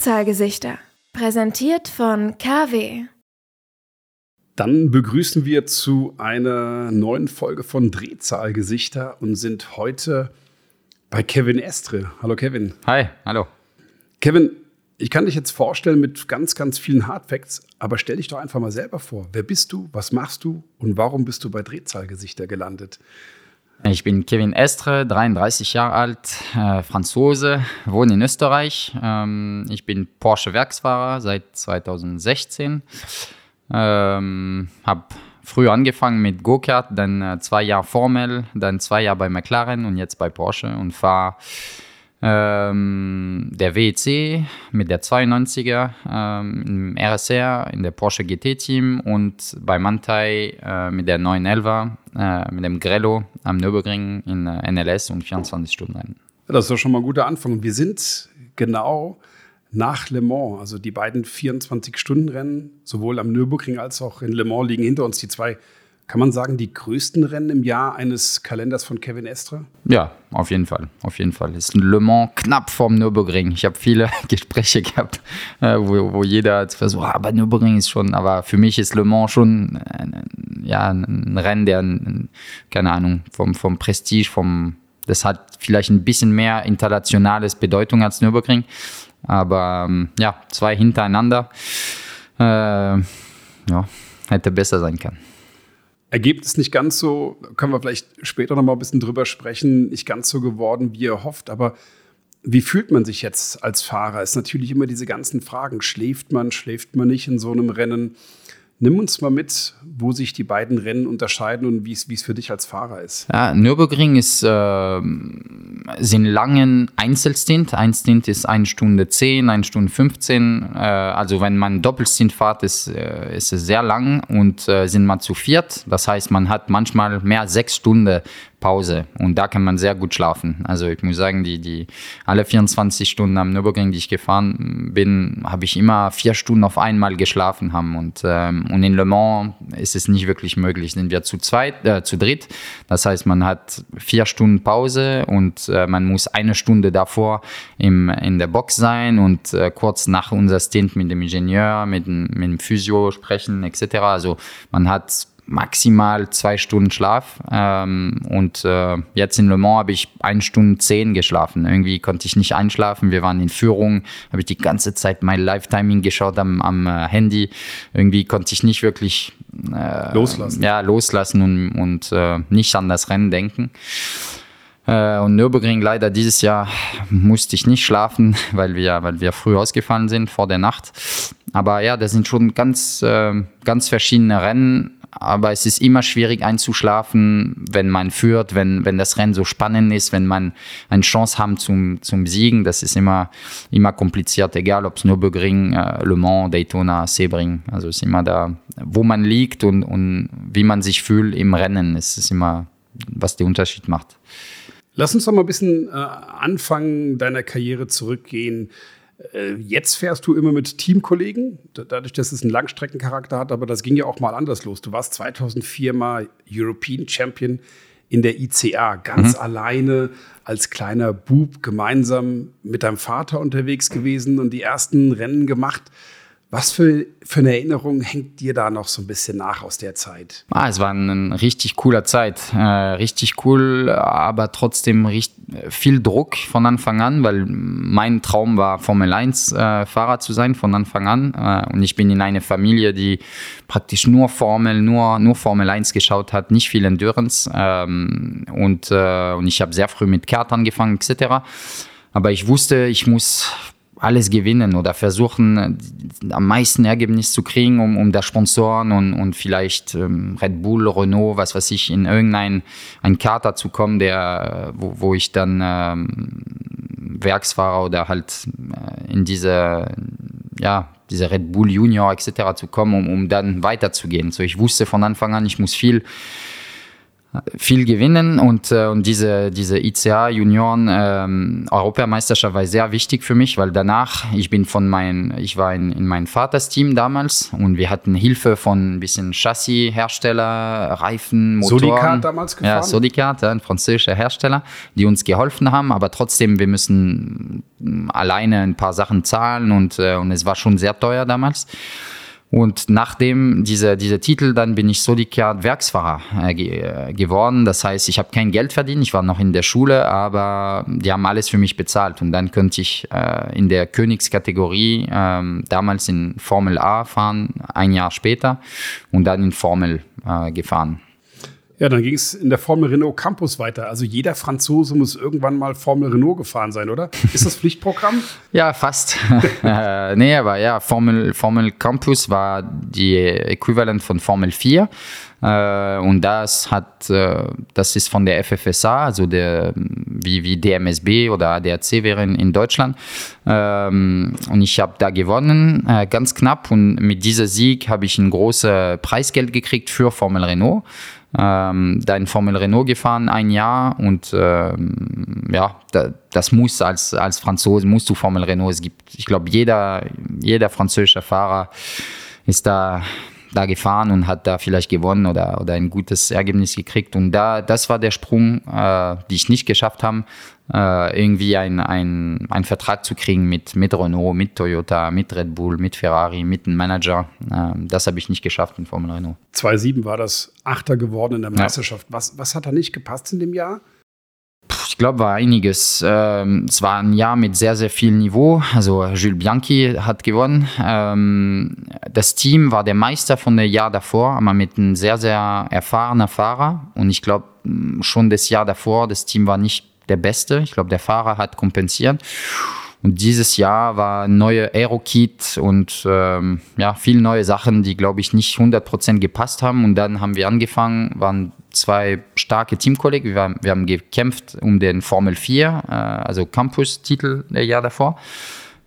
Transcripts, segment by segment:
Drehzahlgesichter. Präsentiert von KW. Dann begrüßen wir zu einer neuen Folge von Drehzahlgesichter und sind heute bei Kevin Estre. Hallo Kevin. Hi, hallo. Kevin, ich kann dich jetzt vorstellen mit ganz, ganz vielen Hardfacts, aber stell dich doch einfach mal selber vor. Wer bist du, was machst du und warum bist du bei Drehzahlgesichter gelandet? Ich bin Kevin Estre, 33 Jahre alt, äh, Franzose, wohne in Österreich. Ähm, ich bin Porsche-Werksfahrer seit 2016. Ähm, habe früh angefangen mit Go-Kart, dann äh, zwei Jahre Formel, dann zwei Jahre bei McLaren und jetzt bei Porsche und fahre ähm, der WEC mit der 92er ähm, im RSR, in der Porsche GT-Team und bei Mantai äh, mit der 911er, äh, mit dem Grello am Nürburgring in äh, NLS und 24 Stunden Rennen. Das ist doch schon mal ein guter Anfang. Wir sind genau nach Le Mans, also die beiden 24-Stunden-Rennen, sowohl am Nürburgring als auch in Le Mans liegen hinter uns die zwei kann man sagen, die größten Rennen im Jahr eines Kalenders von Kevin Estre? Ja, auf jeden Fall. Auf jeden Fall. Ist Le Mans knapp vorm Nürburgring. Ich habe viele Gespräche gehabt, äh, wo, wo jeder versucht, aber Nürburgring ist schon, aber für mich ist Le Mans schon ein, ja, ein Rennen, der, keine Ahnung, vom, vom Prestige, vom, das hat vielleicht ein bisschen mehr internationales Bedeutung als Nürburgring. Aber ähm, ja, zwei hintereinander. Äh, ja, hätte besser sein können. Ergebnis nicht ganz so, können wir vielleicht später noch mal ein bisschen drüber sprechen, nicht ganz so geworden, wie ihr hofft, aber wie fühlt man sich jetzt als Fahrer? Ist natürlich immer diese ganzen Fragen. Schläft man, schläft man nicht in so einem Rennen? Nimm uns mal mit, wo sich die beiden Rennen unterscheiden und wie es für dich als Fahrer ist. Ja, Nürburgring ist, äh, sind langen Einzelstint. Ein Stint ist 1 Stunde 10, 1 Stunde 15. Äh, also wenn man Doppelstint fährt, ist, äh, ist es sehr lang und äh, sind man zu viert. Das heißt, man hat manchmal mehr als sechs Stunden Pause und da kann man sehr gut schlafen. Also ich muss sagen, die, die alle 24 Stunden am Nürburgring, die ich gefahren bin, habe ich immer vier Stunden auf einmal geschlafen haben und, ähm, und in Le Mans ist es nicht wirklich möglich. Sind wir zu zweit, äh, zu dritt. Das heißt, man hat vier Stunden Pause und äh, man muss eine Stunde davor im, in der Box sein und äh, kurz nach unser Stint mit dem Ingenieur, mit, mit dem Physio sprechen etc. Also man hat maximal zwei Stunden Schlaf. Ähm, und äh, jetzt in Le Mans habe ich eine Stunde zehn geschlafen. Irgendwie konnte ich nicht einschlafen. Wir waren in Führung, habe ich die ganze Zeit mein Live-Timing geschaut am, am äh, Handy. Irgendwie konnte ich nicht wirklich äh, loslassen. Ja, loslassen und, und äh, nicht an das Rennen denken. Äh, und Nürburgring leider dieses Jahr musste ich nicht schlafen, weil wir, weil wir früh ausgefallen sind vor der Nacht. Aber ja, das sind schon ganz, äh, ganz verschiedene Rennen aber es ist immer schwierig einzuschlafen, wenn man führt, wenn, wenn das Rennen so spannend ist, wenn man eine Chance haben zum, zum Siegen. Das ist immer, immer kompliziert, egal ob es Nürburgring, äh, Le Mans, Daytona, Sebring. Also es ist immer da, wo man liegt und, und wie man sich fühlt im Rennen. Es ist immer, was den Unterschied macht. Lass uns doch mal ein bisschen äh, Anfang deiner Karriere zurückgehen. Äh, jetzt fährst du immer mit Teamkollegen, dadurch, dass es einen Langstreckencharakter hat, aber das ging ja auch mal anders los. Du warst 2004 mal European Champion in der ICA, ganz mhm. alleine als kleiner Bub gemeinsam mit deinem Vater unterwegs gewesen und die ersten Rennen gemacht. Was für, für eine Erinnerung hängt dir da noch so ein bisschen nach aus der Zeit? Ah, es war eine richtig cooler Zeit. Äh, richtig cool, aber trotzdem richtig, viel Druck von Anfang an, weil mein Traum war, Formel 1 äh, zu sein von Anfang an. Äh, und ich bin in eine Familie, die praktisch nur Formel, nur, nur Formel 1 geschaut hat, nicht viel Endurance. Ähm, und, äh, und ich habe sehr früh mit Kart angefangen, etc. Aber ich wusste, ich muss alles gewinnen oder versuchen, am meisten Ergebnis zu kriegen, um, um der Sponsoren und, und vielleicht ähm, Red Bull, Renault, was weiß ich, in irgendein ein Kater zu kommen, der, wo, wo ich dann ähm, Werksfahrer oder halt äh, in diese, ja, diese Red Bull Junior etc. zu kommen, um, um dann weiterzugehen. So, ich wusste von Anfang an, ich muss viel viel gewinnen und, äh, und diese, diese ICA Junioren ähm, Europameisterschaft war sehr wichtig für mich, weil danach, ich bin von mein, ich war in, in mein Vaters Team damals und wir hatten Hilfe von ein bisschen Chassishersteller, Reifen, Motoren. Sodicat damals gefahren? Ja, Sodicat, ein französischer Hersteller, die uns geholfen haben, aber trotzdem, wir müssen alleine ein paar Sachen zahlen und, äh, und es war schon sehr teuer damals. Und nachdem dieser diese Titel, dann bin ich Sodicat Werksfahrer äh, ge äh, geworden. Das heißt, ich habe kein Geld verdient, ich war noch in der Schule, aber die haben alles für mich bezahlt. Und dann könnte ich äh, in der Königskategorie äh, damals in Formel A fahren, ein Jahr später, und dann in Formel äh, gefahren. Ja, dann ging es in der Formel Renault Campus weiter. Also jeder Franzose muss irgendwann mal Formel Renault gefahren sein, oder? Ist das Pflichtprogramm? ja, fast. äh, nee, aber ja, Formel, Formel Campus war die Äquivalent von Formel 4. Äh, und das hat, äh, das ist von der FFSA, also der, wie, wie DMSB oder ADAC wäre in, Deutschland. Ähm, und ich habe da gewonnen, ganz knapp. Und mit diesem Sieg habe ich ein großes Preisgeld gekriegt für Formel Renault ähm, da in Formel Renault gefahren, ein Jahr und ähm, ja, da, das muss als, als Franzose, musst du Formel Renault, es gibt, ich glaube, jeder, jeder französische Fahrer ist da, da gefahren und hat da vielleicht gewonnen oder, oder ein gutes Ergebnis gekriegt und da, das war der Sprung, äh, die ich nicht geschafft habe, äh, irgendwie einen ein Vertrag zu kriegen mit, mit Renault, mit Toyota, mit Red Bull, mit Ferrari, mit einem Manager. Äh, das habe ich nicht geschafft in Formel Renault. 2007 war das Achter geworden in der Meisterschaft. Ja. Was, was hat da nicht gepasst in dem Jahr? Ich glaube, war einiges. Ähm, es war ein Jahr mit sehr, sehr viel Niveau. Also Jules Bianchi hat gewonnen. Ähm, das Team war der Meister von dem Jahr davor, aber mit einem sehr, sehr erfahrenen Fahrer. Und ich glaube, schon das Jahr davor, das Team war nicht der Beste. Ich glaube, der Fahrer hat kompensiert. Und dieses Jahr war neue Aero-Kit und ähm, ja, viele neue Sachen, die, glaube ich, nicht 100% gepasst haben. Und dann haben wir angefangen, waren zwei starke Teamkollegen. Wir, wir haben gekämpft um den Formel 4, äh, also Campus-Titel der Jahr davor.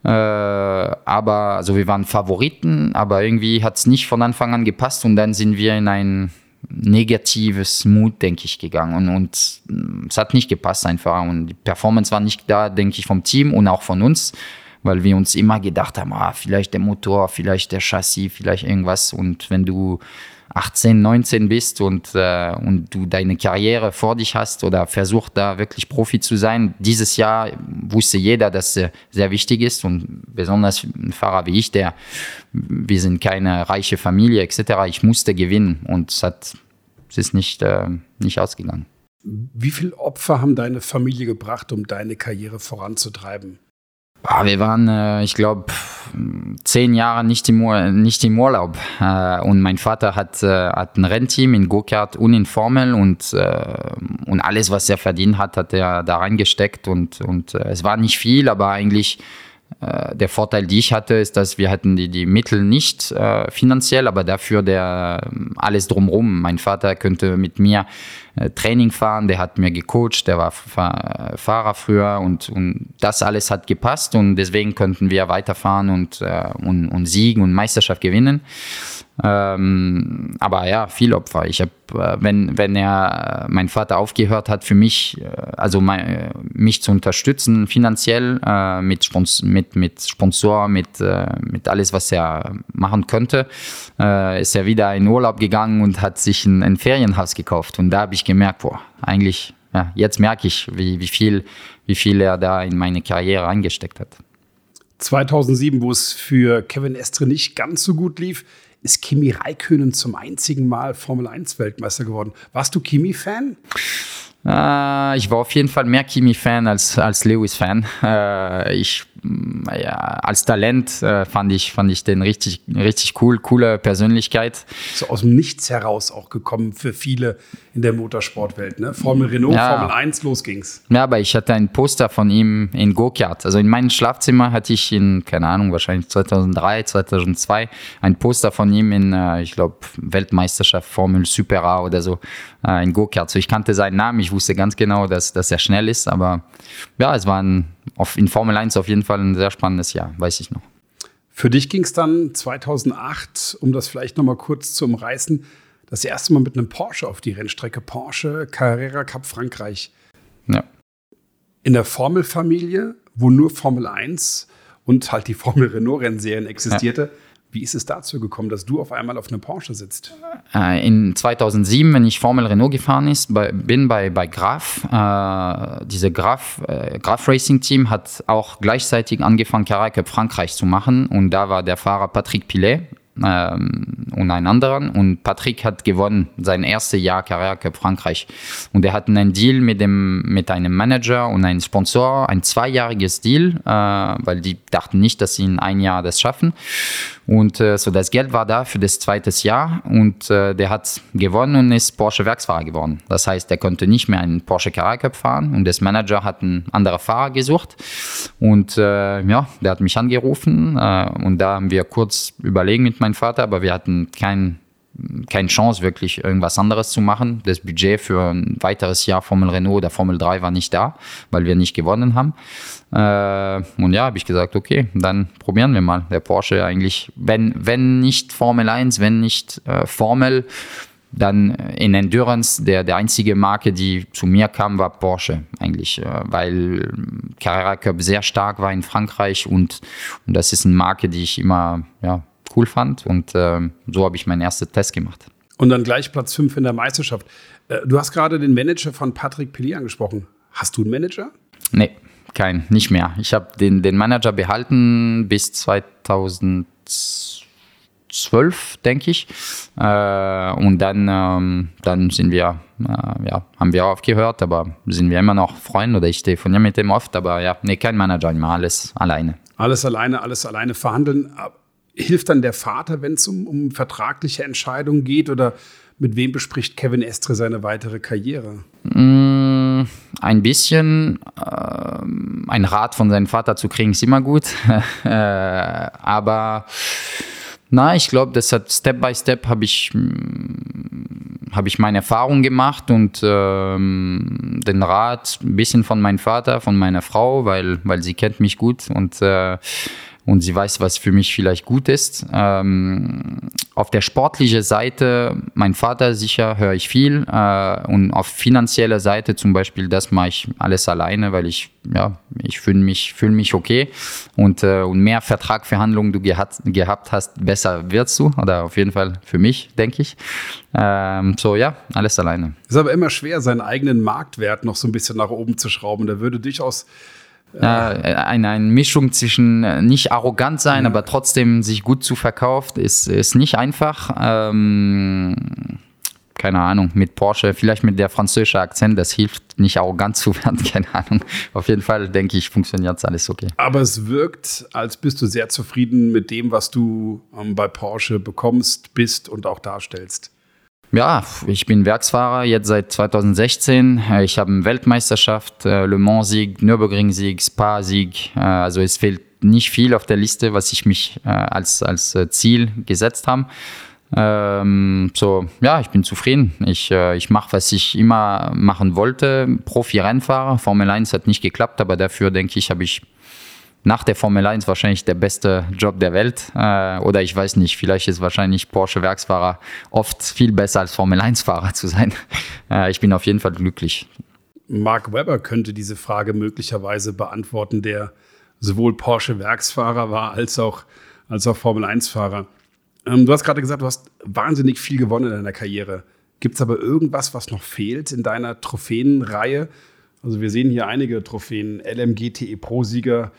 Äh, aber also wir waren Favoriten, aber irgendwie hat es nicht von Anfang an gepasst und dann sind wir in ein negatives Mut, denke ich, gegangen. Und, und es hat nicht gepasst einfach. Und die Performance war nicht da, denke ich, vom Team und auch von uns, weil wir uns immer gedacht haben, ah, vielleicht der Motor, vielleicht der Chassis, vielleicht irgendwas. Und wenn du 18, 19 bist und, äh, und du deine Karriere vor dich hast oder versucht da wirklich Profi zu sein, dieses Jahr wusste jeder, dass es sehr wichtig ist und besonders ein Fahrer wie ich, der, wir sind keine reiche Familie etc., ich musste gewinnen und es, hat, es ist nicht, äh, nicht ausgegangen. Wie viele Opfer haben deine Familie gebracht, um deine Karriere voranzutreiben? Ah, wir waren, äh, ich glaube, zehn Jahre nicht im, nicht im Urlaub. Äh, und mein Vater hat, äh, hat ein Rennteam in Go-Kart und in Formel und, und alles, was er verdient hat, hat er da reingesteckt. Und, und es war nicht viel, aber eigentlich der Vorteil, die ich hatte, ist, dass wir hatten die, die Mittel nicht äh, finanziell, aber dafür der alles drumherum. Mein Vater könnte mit mir äh, Training fahren, der hat mir gecoacht, der war Fahrer früher und, und das alles hat gepasst und deswegen könnten wir weiterfahren und, äh, und, und siegen und Meisterschaft gewinnen. Ähm, aber ja, viel Opfer. Ich habe, äh, wenn, wenn er, mein Vater aufgehört hat, für mich, äh, also mein, mich zu unterstützen finanziell äh, mit, Spons mit, mit Sponsor, mit, äh, mit alles, was er machen könnte, äh, ist er wieder in Urlaub gegangen und hat sich ein, ein Ferienhaus gekauft. Und da habe ich gemerkt, boah, eigentlich, ja, jetzt merke ich, wie, wie, viel, wie viel er da in meine Karriere eingesteckt hat. 2007, wo es für Kevin Estre nicht ganz so gut lief, ist Kimi Räikkönen zum einzigen Mal Formel 1 Weltmeister geworden. Warst du Kimi-Fan? Äh, ich war auf jeden Fall mehr Kimi-Fan als, als Lewis-Fan. Äh, ich, ja, als Talent äh, fand, ich, fand ich den richtig, richtig cool, coole Persönlichkeit. So aus dem Nichts heraus auch gekommen für viele in der Motorsportwelt. Ne? Formel Renault, ja. Formel 1, los ging's. Ja, aber ich hatte ein Poster von ihm in Go-Kart. Also in meinem Schlafzimmer hatte ich in, keine Ahnung, wahrscheinlich 2003, 2002 ein Poster von ihm in, äh, ich glaube, Weltmeisterschaft Formel Super A oder so, äh, in Go-Kart. So ich kannte seinen Namen, ich wusste ganz genau, dass, dass er schnell ist, aber ja, es war ein, auf, in Formel 1 auf jeden Fall ein sehr spannendes Jahr, weiß ich noch. Für dich ging es dann 2008, um das vielleicht nochmal kurz zu umreißen, das erste Mal mit einem Porsche auf die Rennstrecke Porsche Carrera Cup Frankreich. Ja. In der Formelfamilie, wo nur Formel 1 und halt die Formel Renault Rennserien existierte. Ja. Wie ist es dazu gekommen, dass du auf einmal auf einem Porsche sitzt? Äh, in 2007, wenn ich Formel Renault gefahren ist, bin bei, bei Graf. Äh, diese Graf, äh, Graf Racing Team hat auch gleichzeitig angefangen, Carrera Cup Frankreich zu machen. Und da war der Fahrer Patrick Pilet ähm, und einen anderen. Und Patrick hat gewonnen, sein erstes Jahr Carrera Cup Frankreich. Und er hat einen Deal mit, dem, mit einem Manager und einem Sponsor, ein zweijähriges Deal, äh, weil die dachten nicht, dass sie in ein Jahr das schaffen. Und äh, so das Geld war da für das zweite Jahr und äh, der hat gewonnen und ist Porsche Werksfahrer geworden. Das heißt, er konnte nicht mehr einen Porsche Carrera fahren und das Manager hat einen anderen Fahrer gesucht und äh, ja, der hat mich angerufen äh, und da haben wir kurz überlegen mit meinem Vater, aber wir hatten keinen keine Chance, wirklich irgendwas anderes zu machen. Das Budget für ein weiteres Jahr Formel Renault oder Formel 3 war nicht da, weil wir nicht gewonnen haben. Äh, und ja, habe ich gesagt, okay, dann probieren wir mal. Der Porsche eigentlich, wenn, wenn nicht Formel 1, wenn nicht äh, Formel, dann in Endurance, der, der einzige Marke, die zu mir kam, war Porsche eigentlich, äh, weil Carrera Cup sehr stark war in Frankreich und, und das ist eine Marke, die ich immer ja, cool fand. Und äh, so habe ich meinen ersten Test gemacht. Und dann gleich Platz 5 in der Meisterschaft. Äh, du hast gerade den Manager von Patrick Pelli angesprochen. Hast du einen Manager? Nee, kein, nicht mehr. Ich habe den, den Manager behalten bis 2012, denke ich. Äh, und dann, ähm, dann sind wir, äh, ja, haben wir aufgehört, aber sind wir immer noch Freunde oder ich telefoniere mit dem oft, aber ja, nee, kein Manager, immer alles alleine. Alles alleine, alles alleine verhandeln hilft dann der Vater, wenn es um, um vertragliche Entscheidungen geht? Oder mit wem bespricht Kevin Estre seine weitere Karriere? Mm, ein bisschen. Äh, ein Rat von seinem Vater zu kriegen ist immer gut. äh, aber na, ich glaube, das hat Step by Step habe ich, mm, hab ich meine Erfahrung gemacht und ähm, den Rat ein bisschen von meinem Vater, von meiner Frau, weil, weil sie kennt mich gut und äh, und sie weiß, was für mich vielleicht gut ist. Ähm, auf der sportlichen Seite, mein Vater sicher, höre ich viel. Äh, und auf finanzieller Seite zum Beispiel, das mache ich alles alleine, weil ich, ja, ich fühle mich, fühl mich okay. Und, äh, und mehr Vertragverhandlungen du gehat, gehabt hast, besser wirst du. Oder auf jeden Fall für mich, denke ich. Ähm, so, ja, alles alleine. Ist aber immer schwer, seinen eigenen Marktwert noch so ein bisschen nach oben zu schrauben. Da würde durchaus eine, eine Mischung zwischen äh, nicht arrogant sein, ja. aber trotzdem sich gut zu verkaufen, ist, ist nicht einfach. Ähm, keine Ahnung, mit Porsche, vielleicht mit der französischen Akzent, das hilft nicht arrogant zu werden, keine Ahnung. Auf jeden Fall denke ich, funktioniert alles okay. Aber es wirkt, als bist du sehr zufrieden mit dem, was du ähm, bei Porsche bekommst, bist und auch darstellst. Ja, ich bin Werksfahrer jetzt seit 2016. Ich habe Weltmeisterschaft, äh, Le Mans-Sieg, Nürburgring-Sieg, Spa-Sieg. Äh, also es fehlt nicht viel auf der Liste, was ich mich äh, als, als Ziel gesetzt habe. Ähm, so, ja, ich bin zufrieden. Ich, ich mache, was ich immer machen wollte. Profi-Rennfahrer. Formel 1 hat nicht geklappt, aber dafür denke ich, habe ich nach der Formel 1 wahrscheinlich der beste Job der Welt. Äh, oder ich weiß nicht, vielleicht ist wahrscheinlich Porsche Werksfahrer oft viel besser als Formel 1-Fahrer zu sein. Äh, ich bin auf jeden Fall glücklich. Mark Webber könnte diese Frage möglicherweise beantworten, der sowohl Porsche Werksfahrer war als auch, als auch Formel 1-Fahrer. Ähm, du hast gerade gesagt, du hast wahnsinnig viel gewonnen in deiner Karriere. Gibt es aber irgendwas, was noch fehlt in deiner Trophäenreihe? Also wir sehen hier einige Trophäen, LMGTE Pro-Sieger,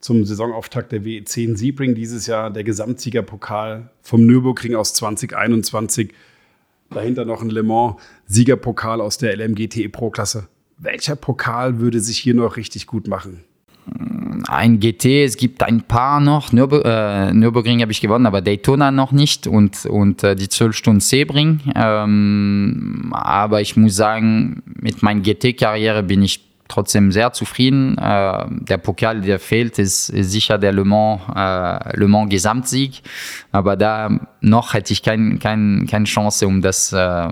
zum Saisonauftakt der WEC in Siebring dieses Jahr der Gesamtsiegerpokal vom Nürburgring aus 2021. Dahinter noch ein Le Mans Siegerpokal aus der LMGTE Pro-Klasse. Welcher Pokal würde sich hier noch richtig gut machen? Ein GT, es gibt ein paar noch. Nürburg, äh, Nürburgring habe ich gewonnen, aber Daytona noch nicht und, und äh, die 12 Stunden Sebring. Ähm, aber ich muss sagen, mit meiner GT-Karriere bin ich trotzdem sehr zufrieden. Äh, der Pokal, der fehlt, ist, ist sicher der Le Mans, äh, Le Mans Gesamtsieg. Aber da noch hätte ich kein, kein, keine Chance, um das, äh,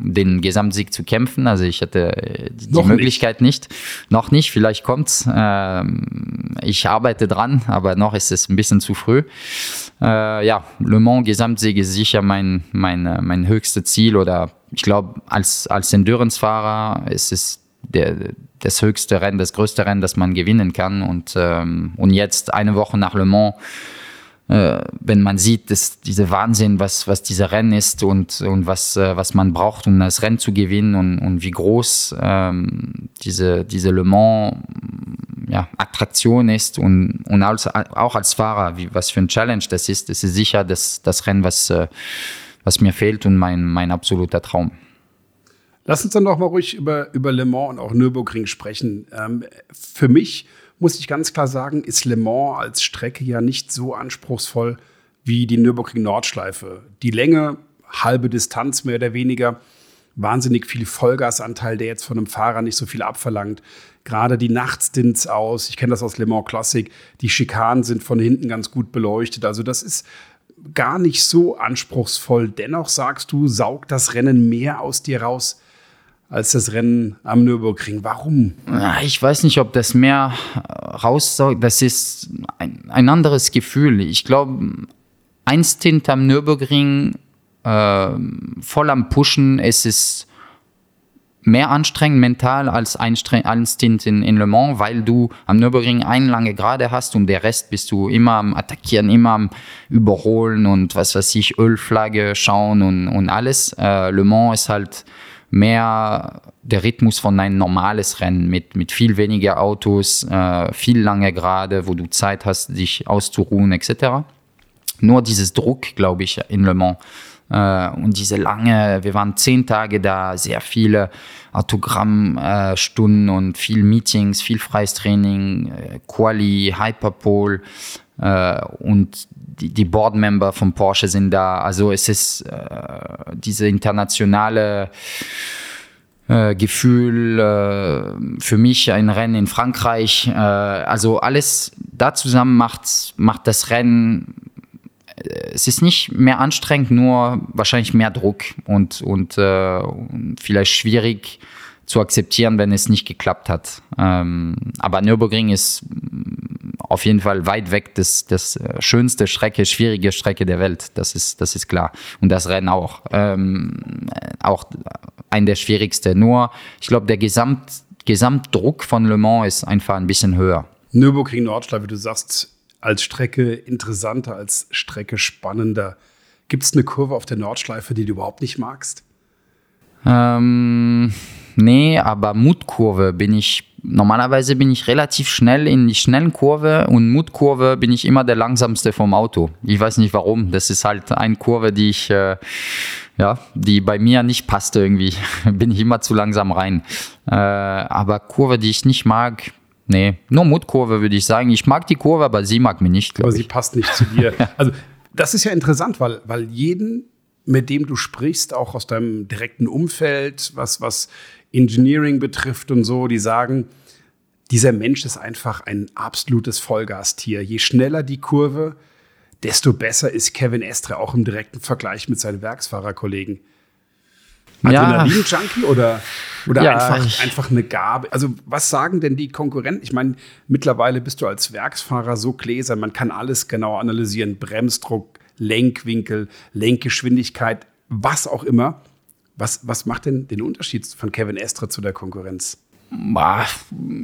den Gesamtsieg zu kämpfen. Also ich hatte äh, die noch Möglichkeit nicht. nicht. Noch nicht, vielleicht kommt's. Ähm, ich arbeite dran, aber noch ist es ein bisschen zu früh. Äh, ja, Le Mans Gesamtsieg ist sicher mein, mein, äh, mein höchstes Ziel oder ich glaube, als, als Endurance-Fahrer ist es der, das höchste Rennen, das größte Rennen, das man gewinnen kann. Und, ähm, und jetzt eine Woche nach Le Mans äh, wenn man sieht, dass diese Wahnsinn, was, was dieser Rennen ist und, und was, äh, was man braucht, um das Rennen zu gewinnen und, und wie groß ähm, diese, diese Le Mans ja, Attraktion ist und, und als, auch als Fahrer, wie, was für ein Challenge das ist, das ist sicher das, das Rennen, was, äh, was mir fehlt und mein, mein absoluter Traum. Lass uns dann doch mal ruhig über, über Le Mans und auch Nürburgring sprechen. Ähm, für mich muss ich ganz klar sagen, ist Le Mans als Strecke ja nicht so anspruchsvoll wie die Nürburgring Nordschleife. Die Länge, halbe Distanz mehr oder weniger, wahnsinnig viel Vollgasanteil, der jetzt von einem Fahrer nicht so viel abverlangt. Gerade die Nachtstints aus, ich kenne das aus Le Mans Classic, die Schikanen sind von hinten ganz gut beleuchtet. Also das ist gar nicht so anspruchsvoll. Dennoch sagst du, saugt das Rennen mehr aus dir raus als das Rennen am Nürburgring. Warum? Ich weiß nicht, ob das mehr raussaugt. Das ist ein, ein anderes Gefühl. Ich glaube, ein Stint am Nürburgring äh, voll am Pushen, es ist mehr anstrengend mental als ein, ein Stint in, in Le Mans, weil du am Nürburgring eine lange Gerade hast und der Rest bist du immer am Attackieren, immer am Überholen und was weiß ich, Ölflagge schauen und, und alles. Äh, Le Mans ist halt mehr der Rhythmus von ein normales Rennen mit, mit viel weniger Autos, äh, viel lange Gerade, wo du Zeit hast, dich auszuruhen etc. Nur dieses Druck, glaube ich, in Le Mans. Äh, und diese lange, wir waren zehn Tage da, sehr viele Autogrammstunden und viel Meetings, viel freies Training, äh, Quali, Hyperpole äh, und die, die Boardmember von Porsche sind da. Also es ist äh, diese internationale äh, Gefühl äh, für mich ein Rennen in Frankreich. Äh, also alles da zusammen macht, macht das Rennen. Äh, es ist nicht mehr anstrengend, nur wahrscheinlich mehr Druck und, und, und vielleicht schwierig zu akzeptieren, wenn es nicht geklappt hat. Ähm, aber Nürburgring ist auf jeden Fall weit weg das, das äh, schönste Strecke, schwierige Strecke der Welt. Das ist, das ist klar. Und das Rennen auch. Ähm, auch ein der schwierigsten. Nur, ich glaube, der Gesamt, Gesamtdruck von Le Mans ist einfach ein bisschen höher. Nürburgring Nordschleife, du sagst, als Strecke interessanter, als Strecke spannender. Gibt es eine Kurve auf der Nordschleife, die du überhaupt nicht magst? Ähm, nee, aber Mutkurve bin ich, normalerweise bin ich relativ schnell in die schnellen Kurve und Mutkurve bin ich immer der langsamste vom Auto. Ich weiß nicht warum. Das ist halt eine Kurve, die ich, äh, ja, die bei mir nicht passt irgendwie. bin ich immer zu langsam rein. Äh, aber Kurve, die ich nicht mag, nee, nur Mutkurve würde ich sagen. Ich mag die Kurve, aber sie mag mich nicht. Aber sie passt nicht zu dir. also, das ist ja interessant, weil, weil jeden mit dem du sprichst, auch aus deinem direkten Umfeld, was, was Engineering betrifft und so, die sagen, dieser Mensch ist einfach ein absolutes Vollgastier. Je schneller die Kurve, desto besser ist Kevin Estre auch im direkten Vergleich mit seinen Werksfahrerkollegen. Adrenalin-Junkie oder, oder ja, einfach, einfach eine Gabe? Also, was sagen denn die Konkurrenten? Ich meine, mittlerweile bist du als Werksfahrer so gläsern, man kann alles genau analysieren: Bremsdruck, Lenkwinkel, Lenkgeschwindigkeit, was auch immer. Was, was macht denn den Unterschied von Kevin Estre zu der Konkurrenz?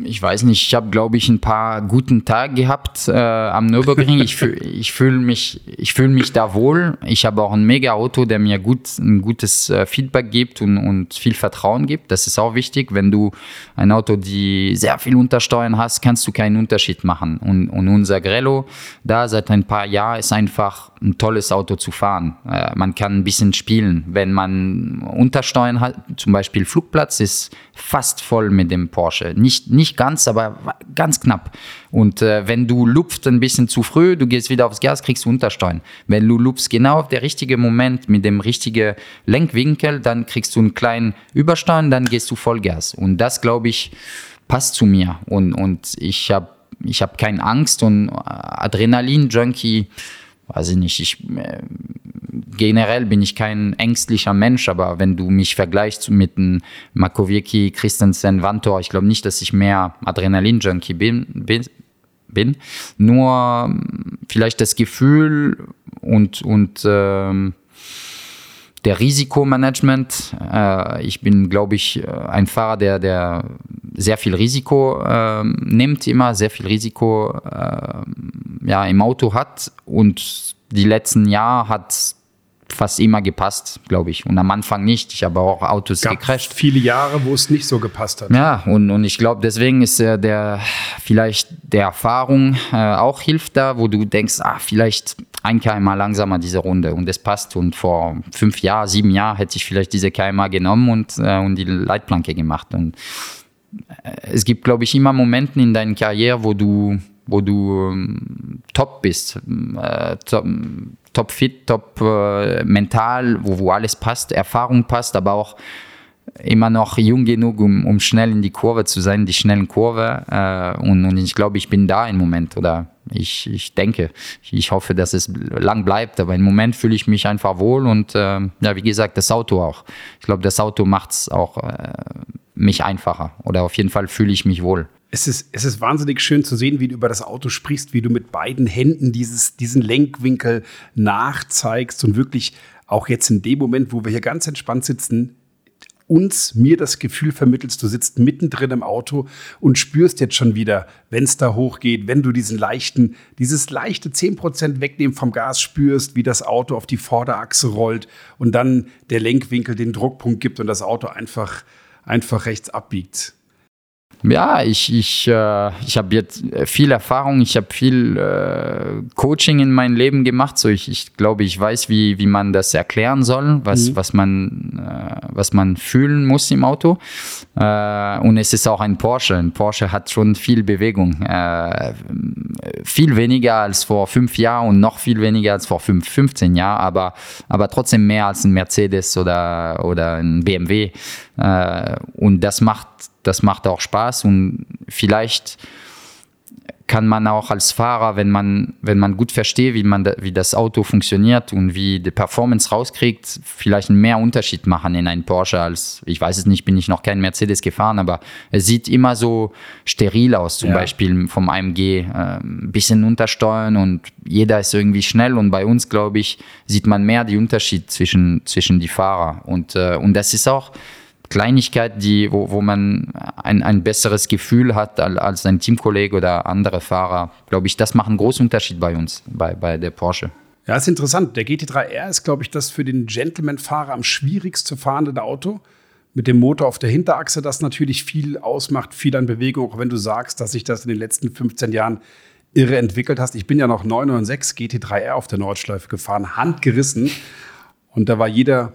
Ich weiß nicht, ich habe, glaube ich, ein paar guten Tage gehabt äh, am Nürburgring. Ich, fühl, ich fühle mich, fühl mich da wohl. Ich habe auch ein Mega-Auto, der mir gut, ein gutes äh, Feedback gibt und, und viel Vertrauen gibt. Das ist auch wichtig. Wenn du ein Auto, die sehr viel Untersteuern hast, kannst du keinen Unterschied machen. Und, und unser Grello, da seit ein paar Jahren, ist einfach ein tolles Auto zu fahren. Äh, man kann ein bisschen spielen. Wenn man Untersteuern hat, zum Beispiel Flugplatz, ist fast voll mit dem Porsche. Nicht, nicht ganz, aber ganz knapp. Und äh, wenn du lupfst ein bisschen zu früh, du gehst wieder aufs Gas, kriegst du Untersteuern. Wenn du lupfst genau auf der richtige Moment mit dem richtigen Lenkwinkel, dann kriegst du einen kleinen Übersteuern, dann gehst du Vollgas. Und das, glaube ich, passt zu mir. Und, und ich habe ich hab keine Angst und Adrenalin-Junkie weiß ich nicht, ich, äh, generell bin ich kein ängstlicher Mensch, aber wenn du mich vergleichst mit einem Makowiecki, Christensen, Vantor, ich glaube nicht, dass ich mehr Adrenalin-Junkie bin, bin, bin. Nur vielleicht das Gefühl und, und ähm, der Risikomanagement. Äh, ich bin, glaube ich, äh, ein Fahrer, der, der sehr viel Risiko äh, nimmt, immer sehr viel Risiko äh, ja, im Auto hat und die letzten Jahre hat fast immer gepasst, glaube ich. Und am Anfang nicht. Ich habe auch Autos Gab gecrasht. Viele Jahre, wo es nicht so gepasst hat. Ja, und, und ich glaube, deswegen ist äh, der vielleicht der Erfahrung äh, auch hilft da, wo du denkst, ah, vielleicht ein kmh langsamer diese Runde und es passt. Und vor fünf Jahren, sieben Jahren hätte ich vielleicht diese kmh genommen und, äh, und die Leitplanke gemacht. Und äh, es gibt, glaube ich, immer Momente in deiner Karriere, wo du wo du ähm, top bist, äh, top, top, fit, top äh, mental, wo, wo alles passt, Erfahrung passt, aber auch immer noch jung genug, um, um schnell in die Kurve zu sein, die schnellen Kurve. Äh, und, und ich glaube, ich bin da im Moment oder ich, ich denke, ich hoffe, dass es lang bleibt, aber im Moment fühle ich mich einfach wohl und äh, ja, wie gesagt, das Auto auch. Ich glaube, das Auto macht es auch äh, mich einfacher oder auf jeden Fall fühle ich mich wohl es ist, es ist wahnsinnig schön zu sehen, wie du über das Auto sprichst, wie du mit beiden Händen dieses, diesen Lenkwinkel nachzeigst und wirklich auch jetzt in dem Moment, wo wir hier ganz entspannt sitzen, uns, mir das Gefühl vermittelst, du sitzt mittendrin im Auto und spürst jetzt schon wieder, wenn es da hochgeht, wenn du diesen leichten, dieses leichte 10% wegnehmen vom Gas spürst, wie das Auto auf die Vorderachse rollt und dann der Lenkwinkel den Druckpunkt gibt und das Auto einfach, einfach rechts abbiegt. Ja, ich, ich, äh, ich habe jetzt viel Erfahrung, ich habe viel äh, Coaching in meinem Leben gemacht. So ich, ich glaube, ich weiß, wie, wie man das erklären soll, was, mhm. was, man, äh, was man fühlen muss im Auto. Äh, und es ist auch ein Porsche. Ein Porsche hat schon viel Bewegung. Äh, viel weniger als vor fünf Jahren und noch viel weniger als vor fünf, 15 Jahren, aber, aber trotzdem mehr als ein Mercedes oder, oder ein BMW. Äh, und das macht das macht auch Spaß. Und vielleicht kann man auch als Fahrer, wenn man, wenn man gut versteht, wie, man da, wie das Auto funktioniert und wie die Performance rauskriegt, vielleicht einen mehr Unterschied machen in einen Porsche als, ich weiß es nicht, bin ich noch kein Mercedes gefahren, aber es sieht immer so steril aus, zum ja. Beispiel vom AMG, äh, ein bisschen untersteuern und jeder ist irgendwie schnell. Und bei uns, glaube ich, sieht man mehr die Unterschied zwischen, zwischen die Fahrer. Und, äh, und das ist auch, Kleinigkeit, die, wo, wo man ein, ein besseres Gefühl hat als ein Teamkollege oder andere Fahrer, glaube ich, das macht einen großen Unterschied bei uns, bei, bei der Porsche. Ja, ist interessant. Der GT3R ist, glaube ich, das für den Gentleman-Fahrer am schwierigst zu fahrende Auto. Mit dem Motor auf der Hinterachse, das natürlich viel ausmacht, viel an Bewegung, auch wenn du sagst, dass sich das in den letzten 15 Jahren irre entwickelt hast. Ich bin ja noch 996 GT3R auf der Nordschleife gefahren, handgerissen. Und da war jeder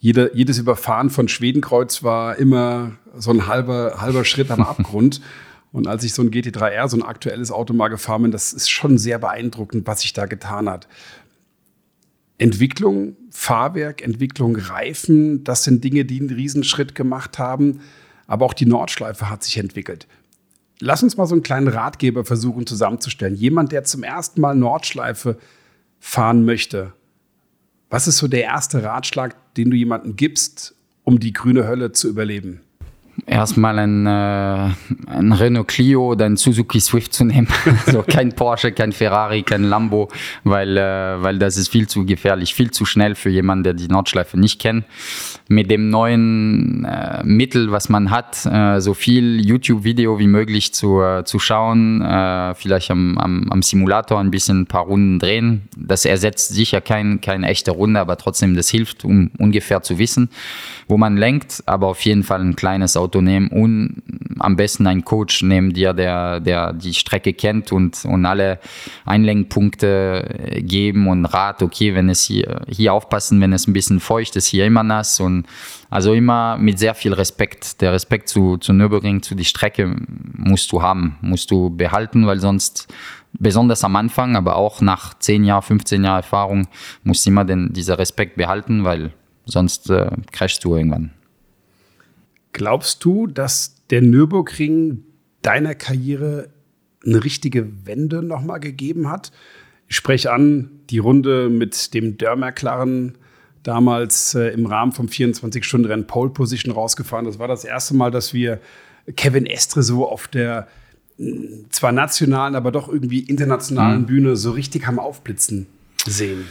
jeder, jedes Überfahren von Schwedenkreuz war immer so ein halber, halber Schritt am Abgrund. Und als ich so ein GT3R, so ein aktuelles Auto mal gefahren bin, das ist schon sehr beeindruckend, was sich da getan hat. Entwicklung, Fahrwerk, Entwicklung, Reifen, das sind Dinge, die einen Riesenschritt gemacht haben. Aber auch die Nordschleife hat sich entwickelt. Lass uns mal so einen kleinen Ratgeber versuchen zusammenzustellen. Jemand, der zum ersten Mal Nordschleife fahren möchte, was ist so der erste Ratschlag, den du jemandem gibst, um die grüne Hölle zu überleben? Erstmal ein, äh, ein Renault Clio oder ein Suzuki Swift zu nehmen. also kein Porsche, kein Ferrari, kein Lambo, weil, äh, weil das ist viel zu gefährlich, viel zu schnell für jemanden, der die Nordschleife nicht kennt. Mit dem neuen äh, Mittel, was man hat, äh, so viel YouTube-Video wie möglich zu, äh, zu schauen, äh, vielleicht am, am, am Simulator ein bisschen ein paar Runden drehen. Das ersetzt sicher kein, keine echte Runde, aber trotzdem, das hilft, um ungefähr zu wissen, wo man lenkt, aber auf jeden Fall ein kleines Auto Auto nehmen und am besten einen Coach nehmen, der, der, der die Strecke kennt und, und alle Einlenkpunkte geben und Rat, okay, wenn es hier, hier aufpassen, wenn es ein bisschen feucht ist, hier immer nass und also immer mit sehr viel Respekt. Der Respekt zu, zu Nürburgring, zu die Strecke musst du haben, musst du behalten, weil sonst besonders am Anfang, aber auch nach 10 Jahren, 15 Jahren Erfahrung, musst du immer den, dieser Respekt behalten, weil sonst äh, crashst du irgendwann. Glaubst du, dass der Nürburgring deiner Karriere eine richtige Wende nochmal gegeben hat? Ich spreche an die Runde mit dem Dörr-McLaren damals äh, im Rahmen vom 24-Stunden-Rennen Pole Position rausgefahren. Das war das erste Mal, dass wir Kevin Estre so auf der zwar nationalen, aber doch irgendwie internationalen mhm. Bühne so richtig haben aufblitzen sehen.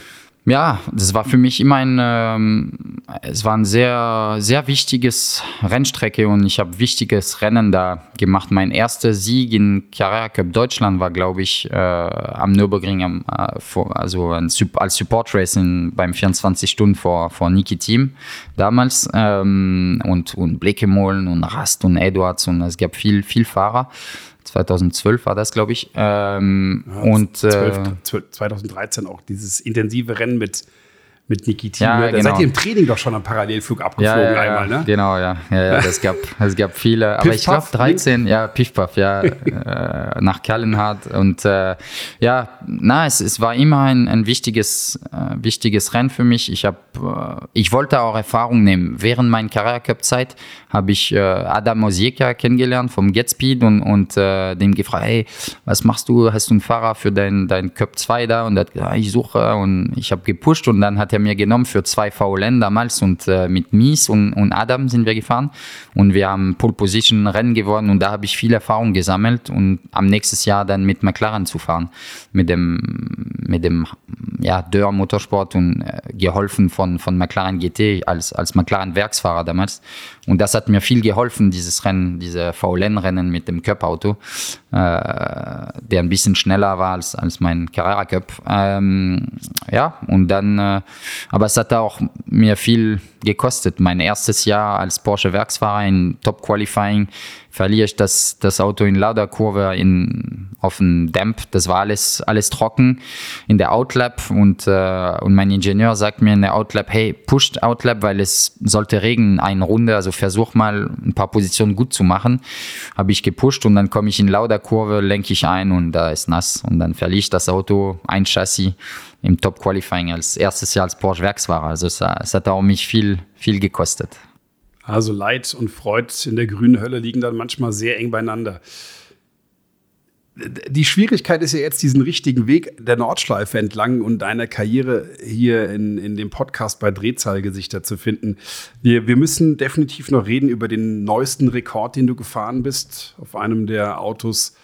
Ja, das war für mich immer ein, ähm, es war ein sehr, sehr wichtiges Rennstrecke und ich habe wichtiges Rennen da gemacht. Mein erster Sieg in Carrera Cup Deutschland war, glaube ich, äh, am Nürburgring, am, äh, vor, also ein, als Support Racing beim 24 Stunden vor, vor Niki Team damals ähm, und, und Blekemolen und Rast und Edwards und es gab viel, viel Fahrer. 2012 war das, glaube ich. Ähm, ja, und 12, äh, 2013 auch dieses intensive Rennen mit mit Nikitin. Ja, ne? genau. seid ihr im Training doch schon am Parallelflug abgeflogen ja, ja, einmal, ne? Genau, ja. ja, ja es, gab, es gab viele, aber ich glaube 13, ja, Piffpaff, ja, äh, nach Kallenhardt. Und äh, ja, na, es, es war immer ein, ein wichtiges, äh, wichtiges Rennen für mich. Ich, hab, äh, ich wollte auch Erfahrung nehmen. Während meiner Carrera Cup-Zeit habe ich äh, Adam Osieka kennengelernt vom GetSpeed und, und dem gefragt, hey, was machst du? Hast du einen Fahrer für dein, dein Cup 2 da? Und er hat gesagt, ich suche und ich habe gepusht und dann hat er er mir genommen für zwei VLN damals und äh, mit Mies und, und Adam sind wir gefahren. Und wir haben Pole Position Rennen gewonnen und da habe ich viel Erfahrung gesammelt und am nächsten Jahr dann mit McLaren zu fahren. Mit dem mit dem ja Dörr Motorsport und äh, geholfen von von McLaren GT als als McLaren Werksfahrer damals. Und das hat mir viel geholfen dieses Rennen diese VLN Rennen mit dem Cup Auto äh, der ein bisschen schneller war als als mein Carrera Cup ähm, ja und dann äh, aber es hat auch mir viel gekostet. Mein erstes Jahr als Porsche Werksfahrer in Top Qualifying verliere ich das, das Auto in Lauderkurve in, auf dem Damp. Das war alles, alles trocken in der Outlap und, äh, und mein Ingenieur sagt mir in der Outlap, hey, pusht Outlap, weil es sollte regnen eine Runde, also versuch mal ein paar Positionen gut zu machen. Habe ich gepusht und dann komme ich in Lauderkurve, lenke ich ein und da ist nass und dann verliere ich das Auto, ein Chassis im Top Qualifying als erstes Jahr als Porsche Werksfahrer. Also es, es hat auch mich viel, viel gekostet. Also Leid und Freud in der grünen Hölle liegen dann manchmal sehr eng beieinander. Die Schwierigkeit ist ja jetzt, diesen richtigen Weg der Nordschleife entlang und deiner Karriere hier in, in dem Podcast bei Drehzahlgesichter zu finden. Wir, wir müssen definitiv noch reden über den neuesten Rekord, den du gefahren bist auf einem der Autos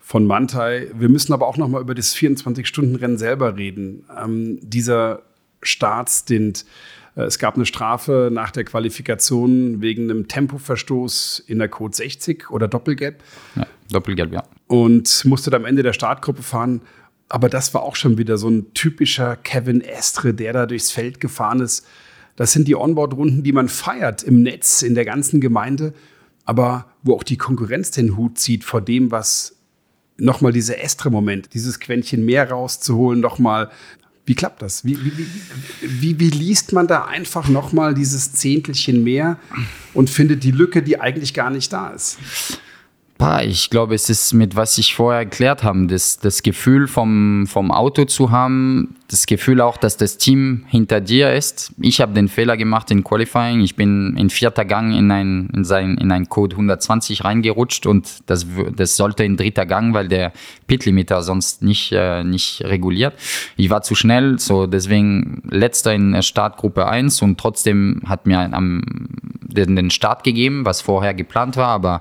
von Mantai. Wir müssen aber auch noch mal über das 24-Stunden-Rennen selber reden. Ähm, dieser Startstint. Äh, es gab eine Strafe nach der Qualifikation wegen einem Tempoverstoß in der Code 60 oder Doppelgelb. Ja, Doppelgelb, ja. Und musste am Ende der Startgruppe fahren. Aber das war auch schon wieder so ein typischer Kevin Estre, der da durchs Feld gefahren ist. Das sind die Onboard-Runden, die man feiert im Netz, in der ganzen Gemeinde, aber wo auch die Konkurrenz den Hut zieht vor dem, was nochmal dieser Estre-Moment, dieses Quäntchen mehr rauszuholen, nochmal. Wie klappt das? Wie, wie, wie, wie, liest man da einfach nochmal dieses Zehntelchen mehr und findet die Lücke, die eigentlich gar nicht da ist? Ich glaube, es ist mit was ich vorher erklärt habe, das, das Gefühl vom, vom Auto zu haben, das Gefühl auch, dass das Team hinter dir ist. Ich habe den Fehler gemacht in Qualifying. Ich bin in vierter Gang in ein, in sein, in ein Code 120 reingerutscht und das, das sollte in dritter Gang, weil der Pit-Limiter sonst nicht, äh, nicht reguliert. Ich war zu schnell, so deswegen letzter in Startgruppe 1 und trotzdem hat mir am, den, den Start gegeben, was vorher geplant war, aber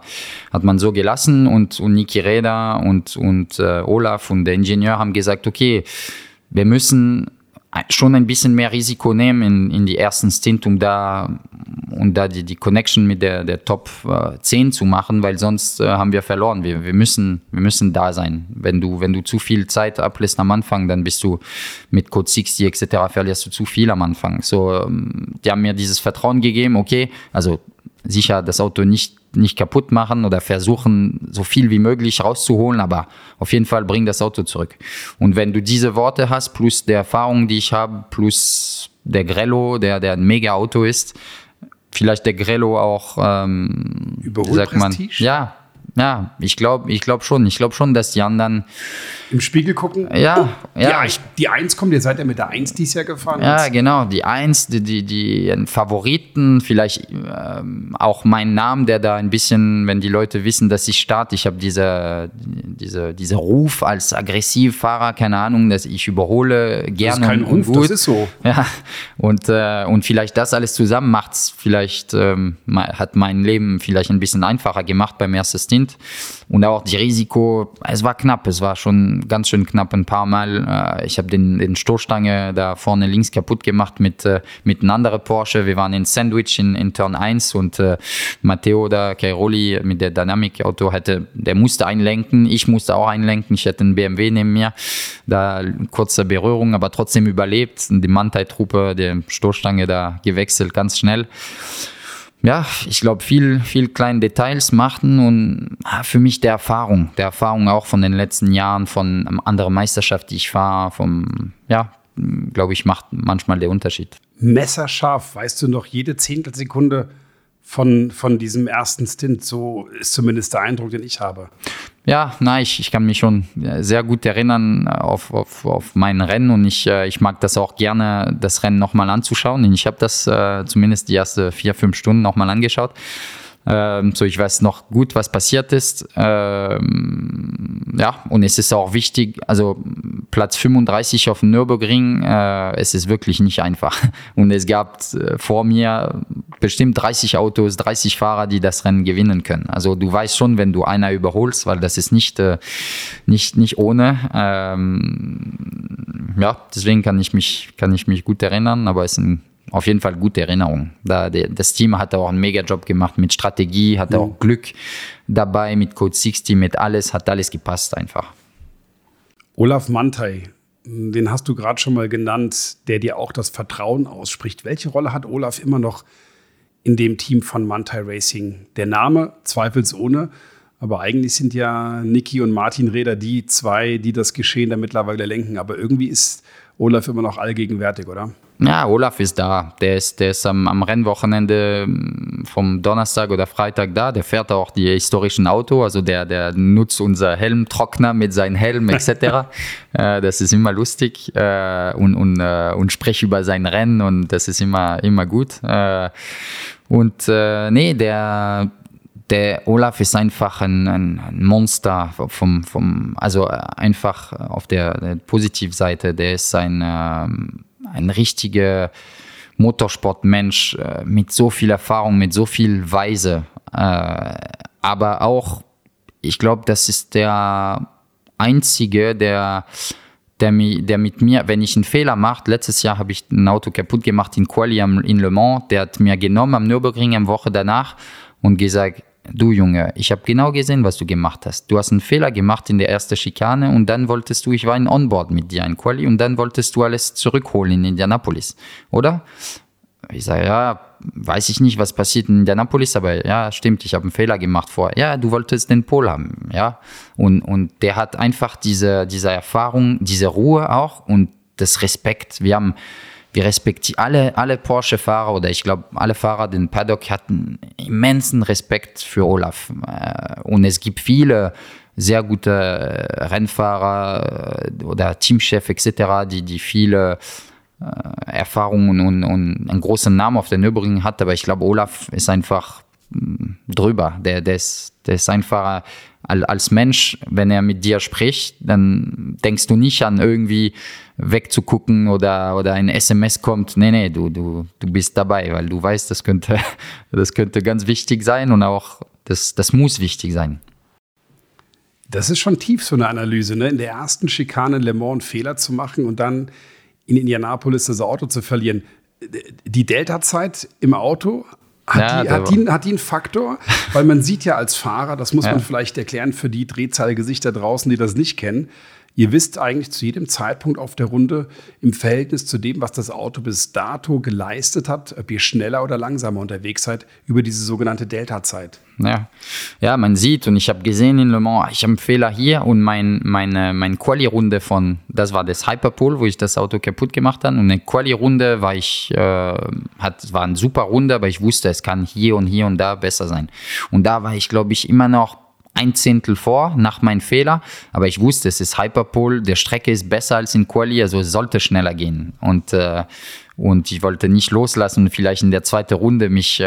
hat man so gelassen und, und Niki Reda und, und äh, Olaf und der Ingenieur haben gesagt, okay, wir müssen schon ein bisschen mehr Risiko nehmen in, in die ersten Stint, um da, um da die, die Connection mit der, der Top äh, 10 zu machen, weil sonst äh, haben wir verloren. Wir, wir, müssen, wir müssen da sein. Wenn du, wenn du zu viel Zeit ablässt am Anfang, dann bist du mit Code 60 etc. verlierst du zu viel am Anfang. So, ähm, die haben mir dieses Vertrauen gegeben, okay, also sicher das Auto nicht nicht kaputt machen oder versuchen, so viel wie möglich rauszuholen, aber auf jeden Fall bring das Auto zurück. Und wenn du diese Worte hast, plus der Erfahrung, die ich habe, plus der Grello, der, der ein mega Auto ist, vielleicht der Grello auch, ähm, sagt man, ja, ja, ich glaube ich glaub schon. Ich glaube schon, dass die anderen. Im Spiegel gucken? Ja, oh, ja. Die, die Eins kommt, ihr seid ja mit der Eins dies Jahr gefahren. Ja, genau. Die Eins, die, die, die Favoriten, vielleicht ähm, auch mein Name, der da ein bisschen, wenn die Leute wissen, dass ich starte, ich habe diese, diese, diese Ruf als Aggressivfahrer, keine Ahnung, dass ich überhole gerne. Das ist kein Ruf, gut. das ist so. Ja, und, äh, und vielleicht das alles zusammen macht es vielleicht, ähm, hat mein Leben vielleicht ein bisschen einfacher gemacht beim ersten Stint. Und auch die Risiko, es war knapp, es war schon ganz schön knapp ein paar Mal. Äh, ich habe den, den Stoßstange da vorne links kaputt gemacht mit, äh, mit einem anderen Porsche. Wir waren in Sandwich in, in Turn 1 und äh, Matteo da, Cairoli mit der Dynamic-Auto, hätte, der musste einlenken, ich musste auch einlenken, ich hätte einen BMW neben mir. Da kurze Berührung, aber trotzdem überlebt. Die Mantai-Truppe, der Stoßstange da gewechselt, ganz schnell ja, ich glaube, viel, viel kleine Details machten und ah, für mich der Erfahrung, der Erfahrung auch von den letzten Jahren, von ähm, anderen Meisterschaft, die ich fahre, vom, ja, glaube ich, macht manchmal der Unterschied. Messerscharf, weißt du noch jede Zehntelsekunde von, von diesem ersten Stint, so ist zumindest der Eindruck, den ich habe. Ja, nein, ich, ich kann mich schon sehr gut erinnern auf, auf, auf mein Rennen und ich, äh, ich mag das auch gerne, das Rennen nochmal anzuschauen. Ich habe das äh, zumindest die ersten vier, fünf Stunden nochmal angeschaut. Ähm, so, ich weiß noch gut, was passiert ist. Ähm, ja, und es ist auch wichtig, also Platz 35 auf dem Nürburgring, äh, es ist wirklich nicht einfach. Und es gab äh, vor mir bestimmt 30 Autos, 30 Fahrer, die das Rennen gewinnen können. Also du weißt schon, wenn du einer überholst, weil das ist nicht, äh, nicht, nicht ohne. Ähm, ja, deswegen kann ich mich, kann ich mich gut erinnern, aber es ist ein auf jeden Fall gute Erinnerung. Da, das Team hat auch einen Mega-Job gemacht mit Strategie, hat auch Glück dabei mit Code 60, mit alles, hat alles gepasst einfach. Olaf Mantei, den hast du gerade schon mal genannt, der dir auch das Vertrauen ausspricht. Welche Rolle hat Olaf immer noch in dem Team von Mantei Racing? Der Name zweifelsohne, aber eigentlich sind ja Niki und Martin Reder die zwei, die das Geschehen da mittlerweile lenken. Aber irgendwie ist Olaf immer noch allgegenwärtig, oder? Ja, Olaf ist da. Der ist, der ist am, am Rennwochenende mm, vom Donnerstag oder Freitag da. Der fährt auch die historischen Auto. Also der, der nutzt unser Helmtrockner mit seinem Helm etc. äh, das ist immer lustig äh, und, und, äh, und spricht über sein Rennen und das ist immer, immer gut. Äh, und äh, nee, der, der Olaf ist einfach ein, ein, Monster vom, vom, also einfach auf der, der Positivseite. Der ist ein ähm, ein richtiger Motorsportmensch äh, mit so viel Erfahrung, mit so viel Weise. Äh, aber auch, ich glaube, das ist der einzige, der, der, der mit mir, wenn ich einen Fehler mache, letztes Jahr habe ich ein Auto kaputt gemacht in Quali in Le Mans, der hat mir genommen am Nürburgring eine Woche danach und gesagt, du Junge, ich habe genau gesehen, was du gemacht hast. Du hast einen Fehler gemacht in der ersten Schikane und dann wolltest du, ich war in Onboard mit dir in Quali und dann wolltest du alles zurückholen in Indianapolis, oder? Ich sage, ja, weiß ich nicht, was passiert in Indianapolis, aber ja, stimmt, ich habe einen Fehler gemacht vorher. Ja, du wolltest den Pol haben, ja. Und, und der hat einfach diese, diese Erfahrung, diese Ruhe auch und das Respekt. Wir haben, wir respektieren alle, alle Porsche-Fahrer oder ich glaube, alle Fahrer den Paddock hatten immensen Respekt für Olaf. Äh, und es gibt viele sehr gute äh, Rennfahrer äh, oder Teamchef etc., die, die viele Erfahrungen und, und einen großen Namen auf der Nürburgring hat. Aber ich glaube, Olaf ist einfach mm, drüber. Der, der, ist, der ist einfach als Mensch, wenn er mit dir spricht, dann denkst du nicht an irgendwie wegzugucken oder, oder ein SMS kommt. Nee, nee, du, du, du bist dabei, weil du weißt, das könnte, das könnte ganz wichtig sein und auch das, das muss wichtig sein. Das ist schon tief, so eine Analyse, ne? In der ersten Schikane Le Mans einen Fehler zu machen und dann in Indianapolis das Auto zu verlieren. Die Delta-Zeit im Auto, hat, ja, die, hat, die, hat, die, einen Faktor? Weil man sieht ja als Fahrer, das muss ja. man vielleicht erklären für die Drehzahlgesichter draußen, die das nicht kennen, Ihr wisst eigentlich zu jedem Zeitpunkt auf der Runde im Verhältnis zu dem, was das Auto bis dato geleistet hat, ob ihr schneller oder langsamer unterwegs seid über diese sogenannte Delta-Zeit. Ja. ja, man sieht und ich habe gesehen in Le Mans, ich habe einen Fehler hier und mein, meine, meine Quali-Runde von, das war das Hyperpole, wo ich das Auto kaputt gemacht habe und eine Quali-Runde war ich, äh, hat, war eine super Runde, aber ich wusste, es kann hier und hier und da besser sein. Und da war ich, glaube ich, immer noch ein Zehntel vor nach meinem Fehler, aber ich wusste, es ist Hyperpole, der Strecke ist besser als in Quali, also es sollte schneller gehen. Und, äh, und ich wollte nicht loslassen und vielleicht in der zweiten Runde mich äh,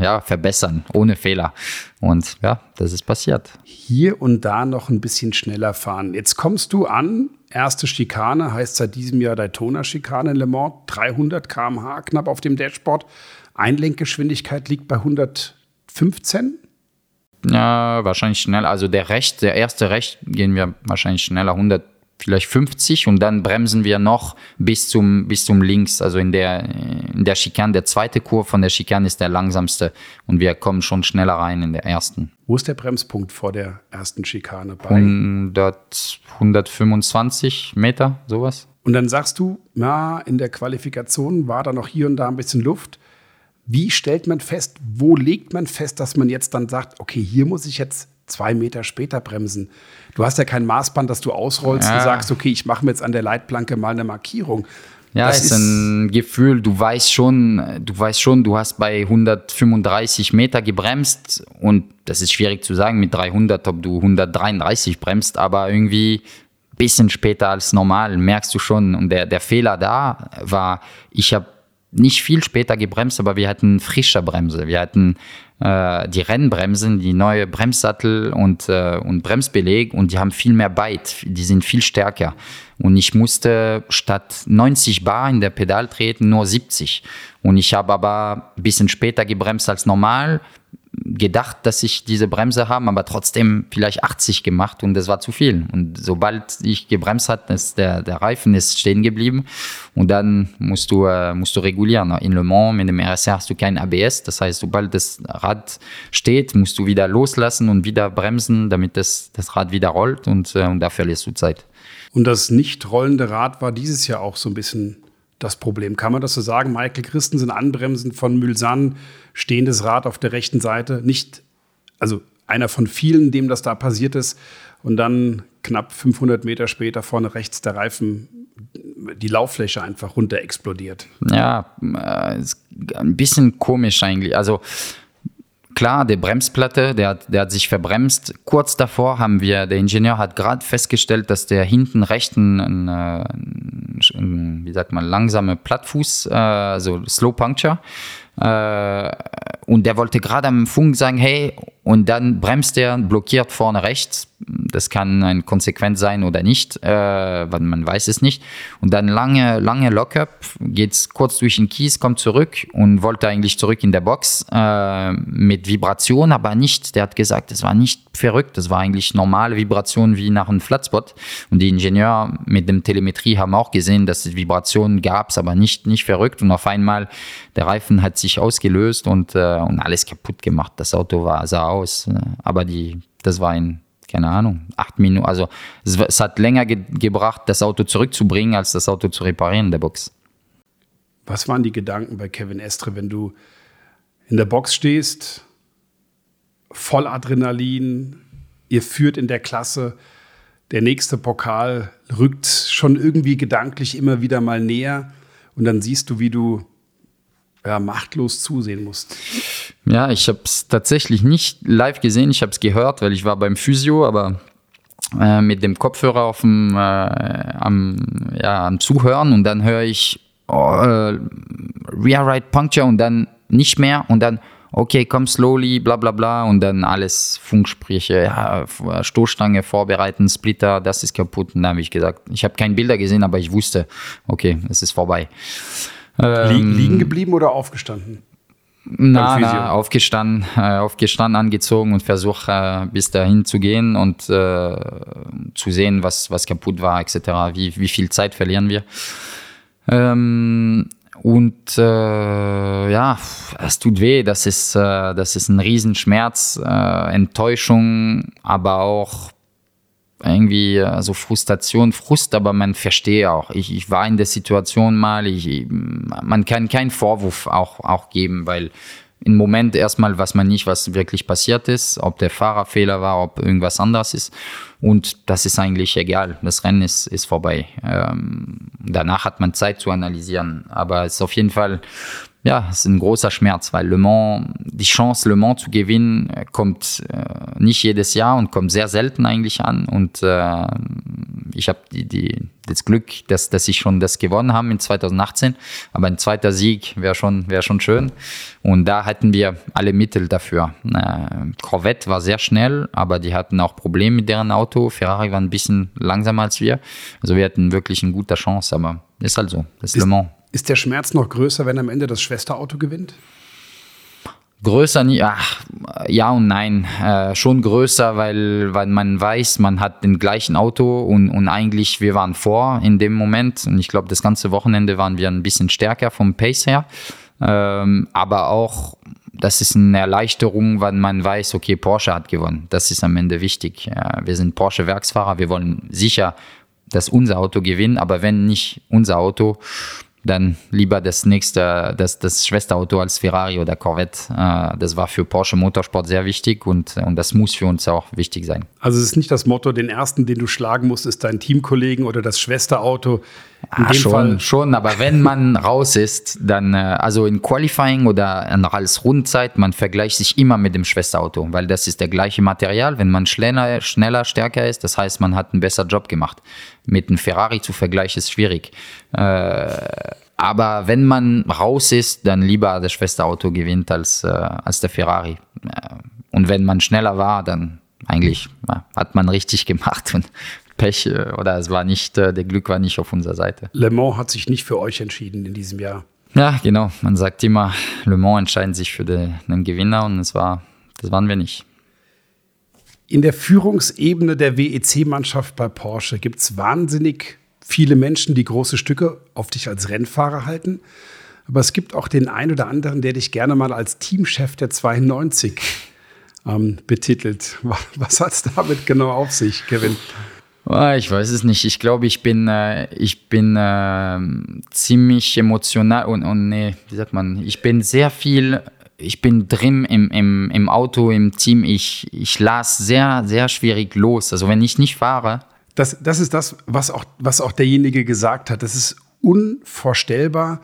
ja, verbessern, ohne Fehler. Und ja, das ist passiert. Hier und da noch ein bisschen schneller fahren. Jetzt kommst du an, erste Schikane, heißt seit diesem Jahr Daytona-Schikane in Le Mans, 300 km/h knapp auf dem Dashboard. Einlenkgeschwindigkeit liegt bei 115. Ja, wahrscheinlich schnell. Also der Recht, der erste Recht gehen wir wahrscheinlich schneller, 100, vielleicht 50 und dann bremsen wir noch bis zum, bis zum Links. Also in der, in der Schikane, der zweite Kurve von der Schikane ist der langsamste und wir kommen schon schneller rein in der ersten. Wo ist der Bremspunkt vor der ersten Schikane? Bei 100, 125 Meter, sowas. Und dann sagst du, na, in der Qualifikation war da noch hier und da ein bisschen Luft. Wie stellt man fest, wo legt man fest, dass man jetzt dann sagt, okay, hier muss ich jetzt zwei Meter später bremsen? Du hast ja kein Maßband, das du ausrollst ja. und sagst, okay, ich mache mir jetzt an der Leitplanke mal eine Markierung. Ja, das ist ein Gefühl, du weißt schon, du weißt schon, du hast bei 135 Meter gebremst und das ist schwierig zu sagen mit 300, ob du 133 bremst, aber irgendwie ein bisschen später als normal merkst du schon und der, der Fehler da war, ich habe nicht viel später gebremst, aber wir hatten frische Bremse. Wir hatten äh, die Rennbremsen, die neue Bremssattel und, äh, und Bremsbeleg und die haben viel mehr Bite, die sind viel stärker. Und ich musste statt 90 Bar in der Pedal treten nur 70. Und ich habe aber ein bisschen später gebremst als normal, gedacht, dass ich diese Bremse habe, aber trotzdem vielleicht 80 gemacht und das war zu viel. Und sobald ich gebremst hat, ist der, der Reifen ist stehen geblieben und dann musst du, äh, musst du regulieren. In Le Mans mit dem RSR hast du kein ABS, das heißt, sobald das Rad steht, musst du wieder loslassen und wieder bremsen, damit das, das Rad wieder rollt und, äh, und da verlierst du Zeit. Und das nicht rollende Rad war dieses Jahr auch so ein bisschen das Problem. Kann man das so sagen? Michael Christensen anbremsen von Mulsanne, stehendes Rad auf der rechten Seite, nicht, also einer von vielen, dem das da passiert ist. Und dann knapp 500 Meter später vorne rechts der Reifen, die Lauffläche einfach runter explodiert. Ja, äh, ein bisschen komisch eigentlich. Also klar, der Bremsplatte, der hat, der hat sich verbremst. Kurz davor haben wir, der Ingenieur hat gerade festgestellt, dass der hinten rechten, ein, ein, ein, wie sagt man, langsame Plattfuß, äh, also Slow Puncture, äh, und der wollte gerade am Funk sagen, hey, und dann bremst er, blockiert vorne rechts. Das kann ein Konsequenz sein oder nicht, äh, man weiß es nicht. Und dann lange, lange Lockup, geht kurz durch den Kies, kommt zurück und wollte eigentlich zurück in der Box äh, mit Vibration, aber nicht. Der hat gesagt, das war nicht verrückt, das war eigentlich normale Vibration wie nach einem Flatspot. Und die Ingenieure mit dem Telemetrie haben auch gesehen, dass es Vibrationen gab, aber nicht, nicht verrückt. Und auf einmal der Reifen hat sich ausgelöst und, äh, und alles kaputt gemacht. Das Auto war, sah aus. Äh, aber die, das war in, keine Ahnung, acht Minuten. Also es, es hat länger ge gebracht, das Auto zurückzubringen, als das Auto zu reparieren in der Box. Was waren die Gedanken bei Kevin Estre, wenn du in der Box stehst, voll Adrenalin, ihr führt in der Klasse, der nächste Pokal rückt schon irgendwie gedanklich immer wieder mal näher und dann siehst du, wie du ja, machtlos zusehen musst. Ja, ich habe es tatsächlich nicht live gesehen, ich habe es gehört, weil ich war beim Physio, aber äh, mit dem Kopfhörer auf dem, äh, am, ja, am Zuhören und dann höre ich oh, äh, Rear Right Puncture und dann nicht mehr und dann okay, komm slowly, bla bla bla und dann alles Funksprüche, ja, Stoßstange vorbereiten, Splitter, das ist kaputt. Und dann habe ich gesagt, ich habe keine Bilder gesehen, aber ich wusste, okay, es ist vorbei. Ähm, liegen geblieben oder aufgestanden? Na, na, aufgestanden, äh, aufgestanden, angezogen und versucht äh, bis dahin zu gehen und äh, zu sehen, was, was kaputt war, etc. Wie, wie viel Zeit verlieren wir. Ähm, und äh, ja, es tut weh, das ist, das ist ein Riesenschmerz, Enttäuschung, aber auch irgendwie äh, so Frustration, Frust, aber man verstehe auch. Ich, ich war in der Situation mal, ich, man kann keinen Vorwurf auch, auch geben, weil im Moment erstmal weiß man nicht, was wirklich passiert ist, ob der Fahrerfehler war, ob irgendwas anderes ist. Und das ist eigentlich egal. Das Rennen ist, ist vorbei. Ähm, danach hat man Zeit zu analysieren. Aber es ist auf jeden Fall ja, es ist ein großer Schmerz, weil Le Mans, die Chance, Le Mans zu gewinnen, kommt äh, nicht jedes Jahr und kommt sehr selten eigentlich an. Und äh, ich habe die, die, das Glück, dass, dass ich schon das gewonnen habe in 2018. Aber ein zweiter Sieg wäre schon, wär schon schön. Und da hatten wir alle Mittel dafür. Äh, Corvette war sehr schnell, aber die hatten auch Probleme mit deren Auto. Ferrari war ein bisschen langsamer als wir. Also wir hatten wirklich eine gute Chance, aber ist halt so. Das ist, ist Le Mans. Ist der Schmerz noch größer, wenn am Ende das Schwesterauto gewinnt? Größer ach, ja und nein. Äh, schon größer, weil, weil man weiß, man hat den gleichen Auto und, und eigentlich wir waren vor in dem Moment. Und ich glaube, das ganze Wochenende waren wir ein bisschen stärker vom Pace her. Ähm, aber auch, das ist eine Erleichterung, weil man weiß, okay, Porsche hat gewonnen. Das ist am Ende wichtig. Ja, wir sind Porsche-Werksfahrer, wir wollen sicher, dass unser Auto gewinnt, aber wenn nicht unser Auto, dann lieber das nächste, das, das Schwesterauto als Ferrari oder Corvette. Äh, das war für Porsche Motorsport sehr wichtig und, und das muss für uns auch wichtig sein. Also es ist nicht das Motto, den ersten, den du schlagen musst, ist dein Teamkollegen oder das Schwesterauto. In ah, schon, Fall. schon, aber wenn man raus ist, dann, äh, also in Qualifying oder noch als Rundzeit, man vergleicht sich immer mit dem Schwesterauto, weil das ist der gleiche Material. Wenn man schneller, schneller, stärker ist, das heißt, man hat einen besseren Job gemacht. Mit einem Ferrari zu vergleichen ist schwierig. Äh, aber wenn man raus ist, dann lieber das Schwesterauto gewinnt als, äh, als der Ferrari. Äh, und wenn man schneller war, dann eigentlich ja, hat man richtig gemacht und Pech äh, oder es war nicht, äh, der Glück war nicht auf unserer Seite. Le Mans hat sich nicht für euch entschieden in diesem Jahr. Ja, genau. Man sagt immer, Le Mans entscheidet sich für den, den Gewinner und es war, das waren wir nicht. In der Führungsebene der WEC-Mannschaft bei Porsche gibt es wahnsinnig viele Menschen, die große Stücke auf dich als Rennfahrer halten. Aber es gibt auch den einen oder anderen, der dich gerne mal als Teamchef der 92 ähm, betitelt. Was hat es damit genau auf sich, Kevin? Ah, ich weiß es nicht. Ich glaube, ich bin, äh, ich bin äh, ziemlich emotional und, und nee, wie sagt man, ich bin sehr viel, ich bin drin im, im, im Auto, im Team. Ich, ich las sehr, sehr schwierig los. Also wenn ich nicht fahre. Das, das ist das, was auch, was auch derjenige gesagt hat. Das ist unvorstellbar,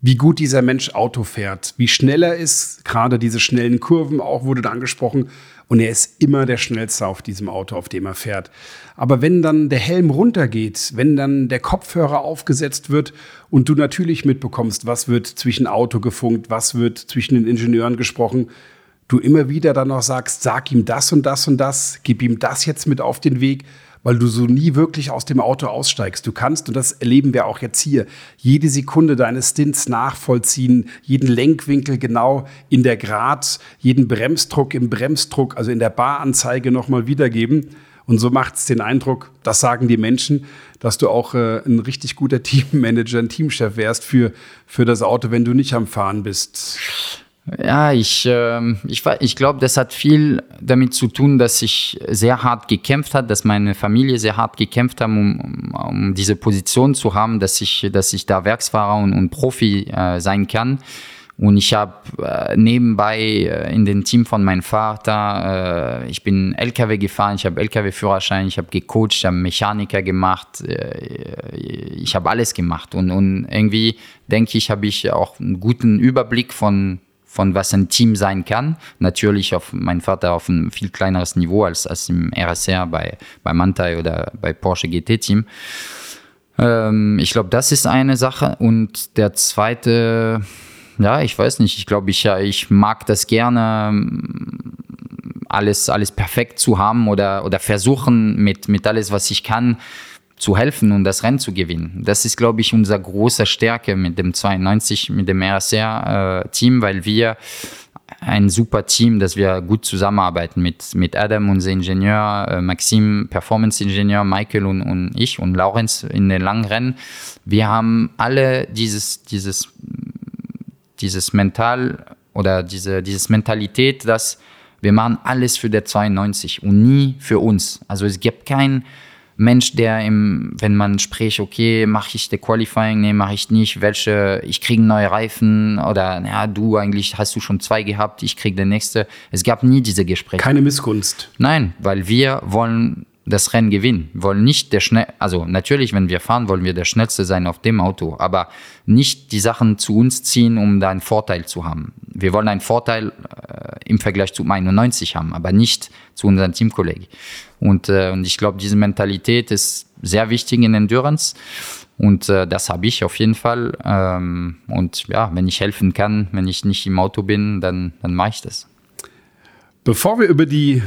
wie gut dieser Mensch Auto fährt, wie schnell er ist, gerade diese schnellen Kurven auch wurde da angesprochen. Und er ist immer der schnellste auf diesem Auto, auf dem er fährt. Aber wenn dann der Helm runtergeht, wenn dann der Kopfhörer aufgesetzt wird und du natürlich mitbekommst, was wird zwischen Auto gefunkt, was wird zwischen den Ingenieuren gesprochen, du immer wieder dann noch sagst, sag ihm das und das und das, gib ihm das jetzt mit auf den Weg weil du so nie wirklich aus dem Auto aussteigst. Du kannst, und das erleben wir auch jetzt hier, jede Sekunde deines Stints nachvollziehen, jeden Lenkwinkel genau in der Grad, jeden Bremsdruck im Bremsdruck, also in der Baranzeige nochmal wiedergeben. Und so macht es den Eindruck, das sagen die Menschen, dass du auch äh, ein richtig guter Teammanager, ein Teamchef wärst für, für das Auto, wenn du nicht am Fahren bist. Ja, ich, äh, ich, ich glaube, das hat viel damit zu tun, dass ich sehr hart gekämpft habe, dass meine Familie sehr hart gekämpft um, um, um diese Position zu haben, dass ich, dass ich da Werksfahrer und, und Profi äh, sein kann. Und ich habe äh, nebenbei äh, in dem Team von meinem Vater, äh, ich bin LKW gefahren, ich habe LKW-Führerschein, ich habe gecoacht, ich habe Mechaniker gemacht, äh, ich habe alles gemacht. Und, und irgendwie denke ich, habe ich auch einen guten Überblick von von was ein Team sein kann. Natürlich auf mein Vater auf ein viel kleineres Niveau als, als im RSR bei, bei Mantai oder bei Porsche GT-Team. Ähm, ich glaube, das ist eine Sache. Und der zweite, ja, ich weiß nicht, ich glaube, ich, ich mag das gerne, alles, alles perfekt zu haben oder, oder versuchen mit, mit alles, was ich kann, zu helfen und das Rennen zu gewinnen. Das ist, glaube ich, unser großer Stärke mit dem 92, mit dem RSR-Team, äh, weil wir ein super Team, dass wir gut zusammenarbeiten mit, mit Adam, unser Ingenieur, äh, Maxim, Performance-Ingenieur, Michael und, und ich und Laurenz in den langen Rennen. Wir haben alle dieses, dieses, dieses Mental oder diese dieses Mentalität, dass wir machen alles für der 92 und nie für uns. Also es gibt kein Mensch, der im, wenn man spricht, okay, mache ich der Qualifying, nee, mache ich nicht, welche, ich kriege neue Reifen oder ja, du eigentlich hast du schon zwei gehabt, ich kriege der nächste. Es gab nie diese Gespräche. Keine Missgunst. Nein, weil wir wollen das Rennen gewinnen. Wir wollen nicht der schnell, also natürlich, wenn wir fahren, wollen wir der schnellste sein auf dem Auto, aber nicht die Sachen zu uns ziehen, um da einen Vorteil zu haben. Wir wollen einen Vorteil äh, im Vergleich zu 91 haben, aber nicht zu unseren Teamkollegen. Und, äh, und ich glaube, diese Mentalität ist sehr wichtig in Endurance. Und äh, das habe ich auf jeden Fall. Ähm, und ja, wenn ich helfen kann, wenn ich nicht im Auto bin, dann, dann mache ich das. Bevor wir über die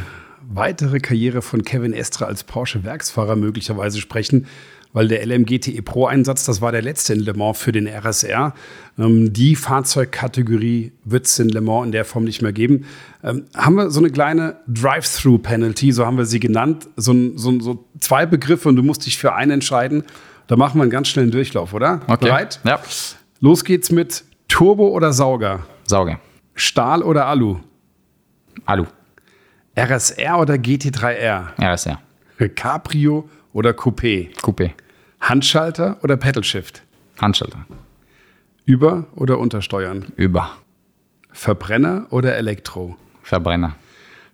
weitere Karriere von Kevin Estre als Porsche-Werksfahrer möglicherweise sprechen, weil der LMGTE Pro-Einsatz, das war der letzte in Le Mans für den RSR. Ähm, die Fahrzeugkategorie wird es in Le Mans in der Form nicht mehr geben. Ähm, haben wir so eine kleine Drive-Through-Penalty, so haben wir sie genannt, so, so, so, zwei Begriffe und du musst dich für einen entscheiden. Da machen wir einen ganz schnellen Durchlauf, oder? Okay. Bereit? Ja. Los geht's mit Turbo oder Sauger? Sauger. Stahl oder Alu? Alu. RSR oder GT3R? RSR. Cabrio oder Coupé? Coupé. Handschalter oder Pedalshift? Handschalter. Über- oder Untersteuern? Über. Verbrenner oder Elektro? Verbrenner.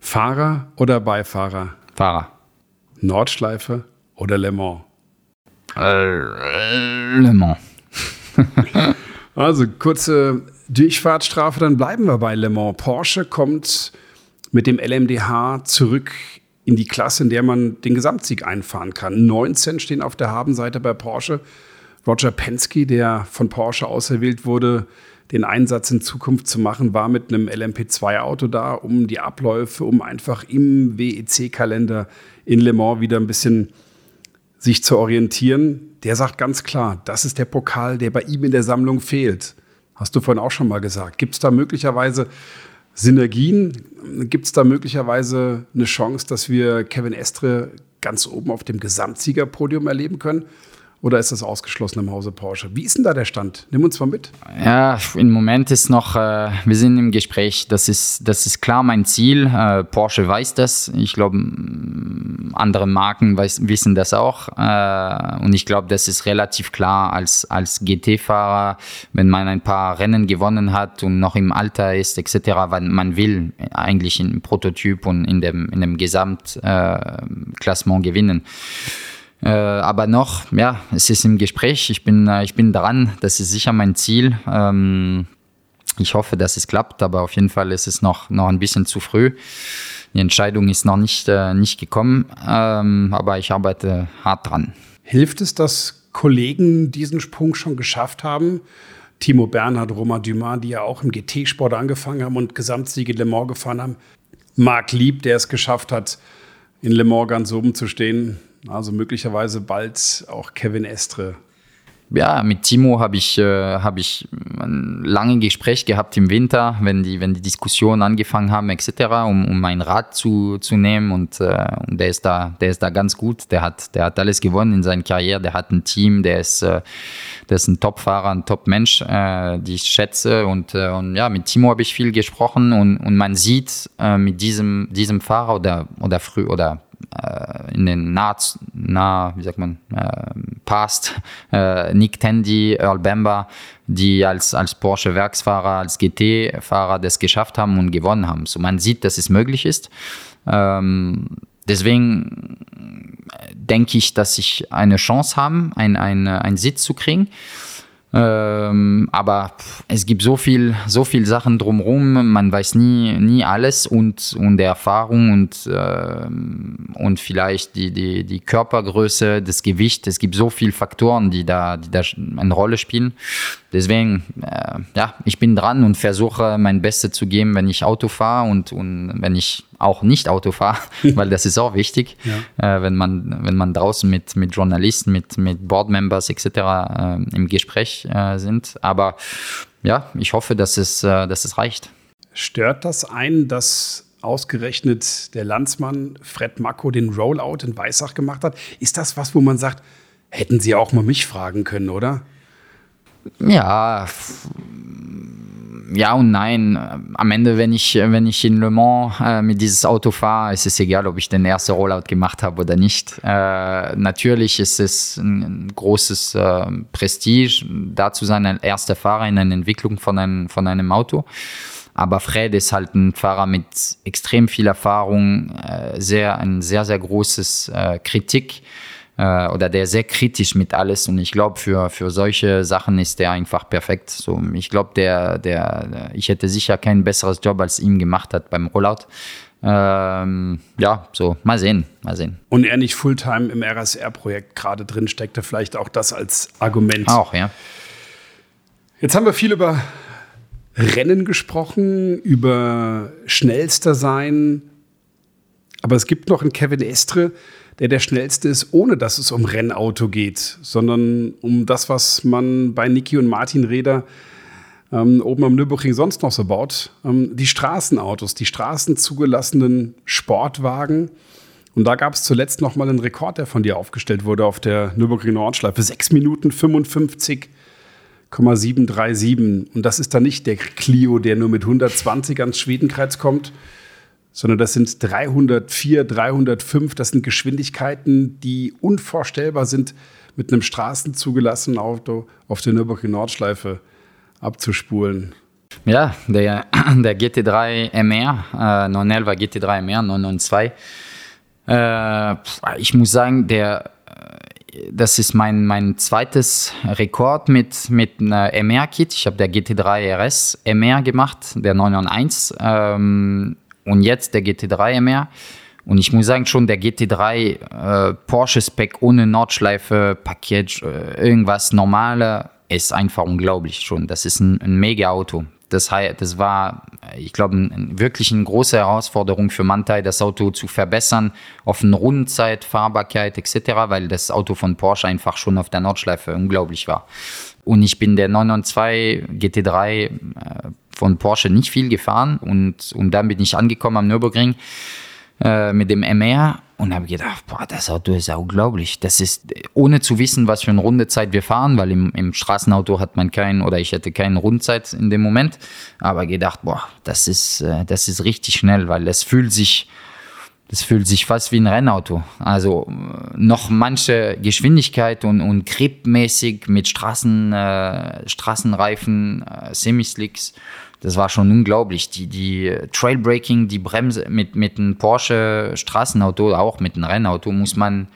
Fahrer oder Beifahrer? Fahrer. Nordschleife oder Le Mans? Äh, Le Mans. Also kurze Durchfahrtsstrafe, dann bleiben wir bei Le Mans. Porsche kommt mit dem LMDH zurück in die Klasse, in der man den Gesamtsieg einfahren kann. 19 stehen auf der Habenseite bei Porsche. Roger Penske, der von Porsche auserwählt wurde, den Einsatz in Zukunft zu machen, war mit einem LMP2-Auto da, um die Abläufe, um einfach im WEC-Kalender in Le Mans wieder ein bisschen sich zu orientieren. Der sagt ganz klar, das ist der Pokal, der bei ihm in der Sammlung fehlt. Hast du vorhin auch schon mal gesagt. Gibt es da möglicherweise Synergien? Gibt es da möglicherweise eine Chance, dass wir Kevin Estre ganz oben auf dem Gesamtsiegerpodium erleben können? Oder ist das ausgeschlossen im Hause Porsche? Wie ist denn da der Stand? Nimm uns mal mit. Ja, im Moment ist noch, äh, wir sind im Gespräch. Das ist, das ist klar mein Ziel. Äh, Porsche weiß das. Ich glaube, andere Marken weiß, wissen das auch. Äh, und ich glaube, das ist relativ klar als, als GT-Fahrer, wenn man ein paar Rennen gewonnen hat und noch im Alter ist, etc., weil man will eigentlich im Prototyp und in dem, in dem Gesamtklassement gewinnen. Äh, aber noch, ja, es ist im Gespräch. Ich bin, äh, ich bin dran. Das ist sicher mein Ziel. Ähm, ich hoffe, dass es klappt, aber auf jeden Fall ist es noch, noch ein bisschen zu früh. Die Entscheidung ist noch nicht, äh, nicht gekommen, ähm, aber ich arbeite hart dran. Hilft es, dass Kollegen diesen Sprung schon geschafft haben? Timo Bernhard, Romain Dumas, die ja auch im GT-Sport angefangen haben und Gesamtsiege Le Mans gefahren haben. Marc Lieb, der es geschafft hat, in Le Mans ganz oben zu stehen. Also möglicherweise bald auch Kevin Estre. Ja, mit Timo habe ich, äh, hab ich ein langes Gespräch gehabt im Winter, wenn die, wenn die Diskussionen angefangen haben, etc., um, um meinen Rat zu, zu nehmen. Und, äh, und der, ist da, der ist da ganz gut. Der hat, der hat alles gewonnen in seiner Karriere. Der hat ein Team, der ist, äh, der ist ein Top-Fahrer, ein Top-Mensch, äh, die ich schätze. Und, äh, und ja, mit Timo habe ich viel gesprochen und, und man sieht äh, mit diesem, diesem Fahrer oder, oder früh oder in den nah, nah, wie sagt man, äh, Past, äh, Nick Tandy, Earl Bamber, die als, als Porsche-Werksfahrer, als GT-Fahrer das geschafft haben und gewonnen haben. So man sieht, dass es möglich ist. Ähm, deswegen denke ich, dass ich eine Chance habe, ein, ein, einen Sitz zu kriegen. Ähm, aber es gibt so viel, so viel Sachen drumherum, man weiß nie, nie alles und, und der Erfahrung und, äh, und vielleicht die, die, die Körpergröße, das Gewicht. Es gibt so viele Faktoren, die da, die da eine Rolle spielen. Deswegen, äh, ja, ich bin dran und versuche mein Bestes zu geben, wenn ich Auto fahre und, und wenn ich auch nicht Auto fahre, weil das ist auch wichtig, ja. äh, wenn, man, wenn man draußen mit, mit Journalisten, mit, mit Boardmembers etc. Äh, im Gespräch äh, sind. Aber ja, ich hoffe, dass es, äh, dass es reicht. Stört das ein, dass ausgerechnet der Landsmann Fred Mako den Rollout in Weissach gemacht hat? Ist das was, wo man sagt, hätten Sie auch mal mich fragen können, oder? Ja, ja und nein. Am Ende, wenn ich, wenn ich in Le Mans äh, mit dieses Auto fahre, ist es egal, ob ich den ersten Rollout gemacht habe oder nicht. Äh, natürlich ist es ein, großes äh, Prestige, da zu sein, ein erster Fahrer in einer Entwicklung von einem, von einem Auto. Aber Fred ist halt ein Fahrer mit extrem viel Erfahrung, äh, sehr, ein sehr, sehr großes äh, Kritik äh, oder der sehr kritisch mit alles und ich glaube, für, für solche Sachen ist der einfach perfekt. So, ich glaube, der, der, ich hätte sicher kein besseres Job als ihm gemacht hat beim Rollout. Ähm, ja, so, mal sehen, mal sehen. Und er nicht Fulltime im RSR-Projekt gerade drin steckte, vielleicht auch das als Argument. Auch, ja. Jetzt haben wir viel über Rennen gesprochen, über schnellster sein. Aber es gibt noch einen Kevin Estre, der der schnellste ist, ohne dass es um Rennauto geht, sondern um das, was man bei Niki und Martin Räder ähm, oben am Nürburgring sonst noch so baut. Ähm, die Straßenautos, die straßenzugelassenen Sportwagen. Und da gab es zuletzt noch mal einen Rekord, der von dir aufgestellt wurde auf der Nürburgring Nordschleife. 6 Minuten 55,737. Und das ist dann nicht der Clio, der nur mit 120 ans Schwedenkreuz kommt, sondern das sind 304, 305. Das sind Geschwindigkeiten, die unvorstellbar sind, mit einem straßenzugelassenen Auto auf der Nürburgring Nordschleife abzuspulen. Ja, der, der GT3 MR, äh, 911 GT3 MR, 992. Äh, ich muss sagen, der, äh, das ist mein, mein zweites Rekord mit, mit MR-Kit. Ich habe der GT3 RS MR gemacht, der 991. Ähm, und jetzt der GT3 MR. Und ich muss sagen, schon der GT3 äh, Porsche-Spec ohne Nordschleife, Package, äh, irgendwas normale, ist einfach unglaublich schon. Das ist ein, ein mega Auto. Das, das war, ich glaube, ein, wirklich eine große Herausforderung für Mantai, das Auto zu verbessern auf eine Rundenzeit, Fahrbarkeit etc., weil das Auto von Porsche einfach schon auf der Nordschleife unglaublich war. Und ich bin der 992 GT3 äh, von Porsche nicht viel gefahren und, und dann bin ich angekommen am Nürburgring äh, mit dem MR und habe gedacht, boah, das Auto ist unglaublich. Das ist, ohne zu wissen, was für eine Rundezeit wir fahren, weil im, im Straßenauto hat man keinen oder ich hätte keine Rundezeit in dem Moment, aber gedacht, boah, das ist, äh, das ist richtig schnell, weil das fühlt sich das fühlt sich fast wie ein Rennauto. Also äh, noch manche Geschwindigkeit und, und gripmäßig mit Straßen, äh, Straßenreifen, äh, Semislicks. Das war schon unglaublich. Die, die Trailbreaking, die Bremse mit, mit einem Porsche Straßenauto, auch mit einem Rennauto, muss man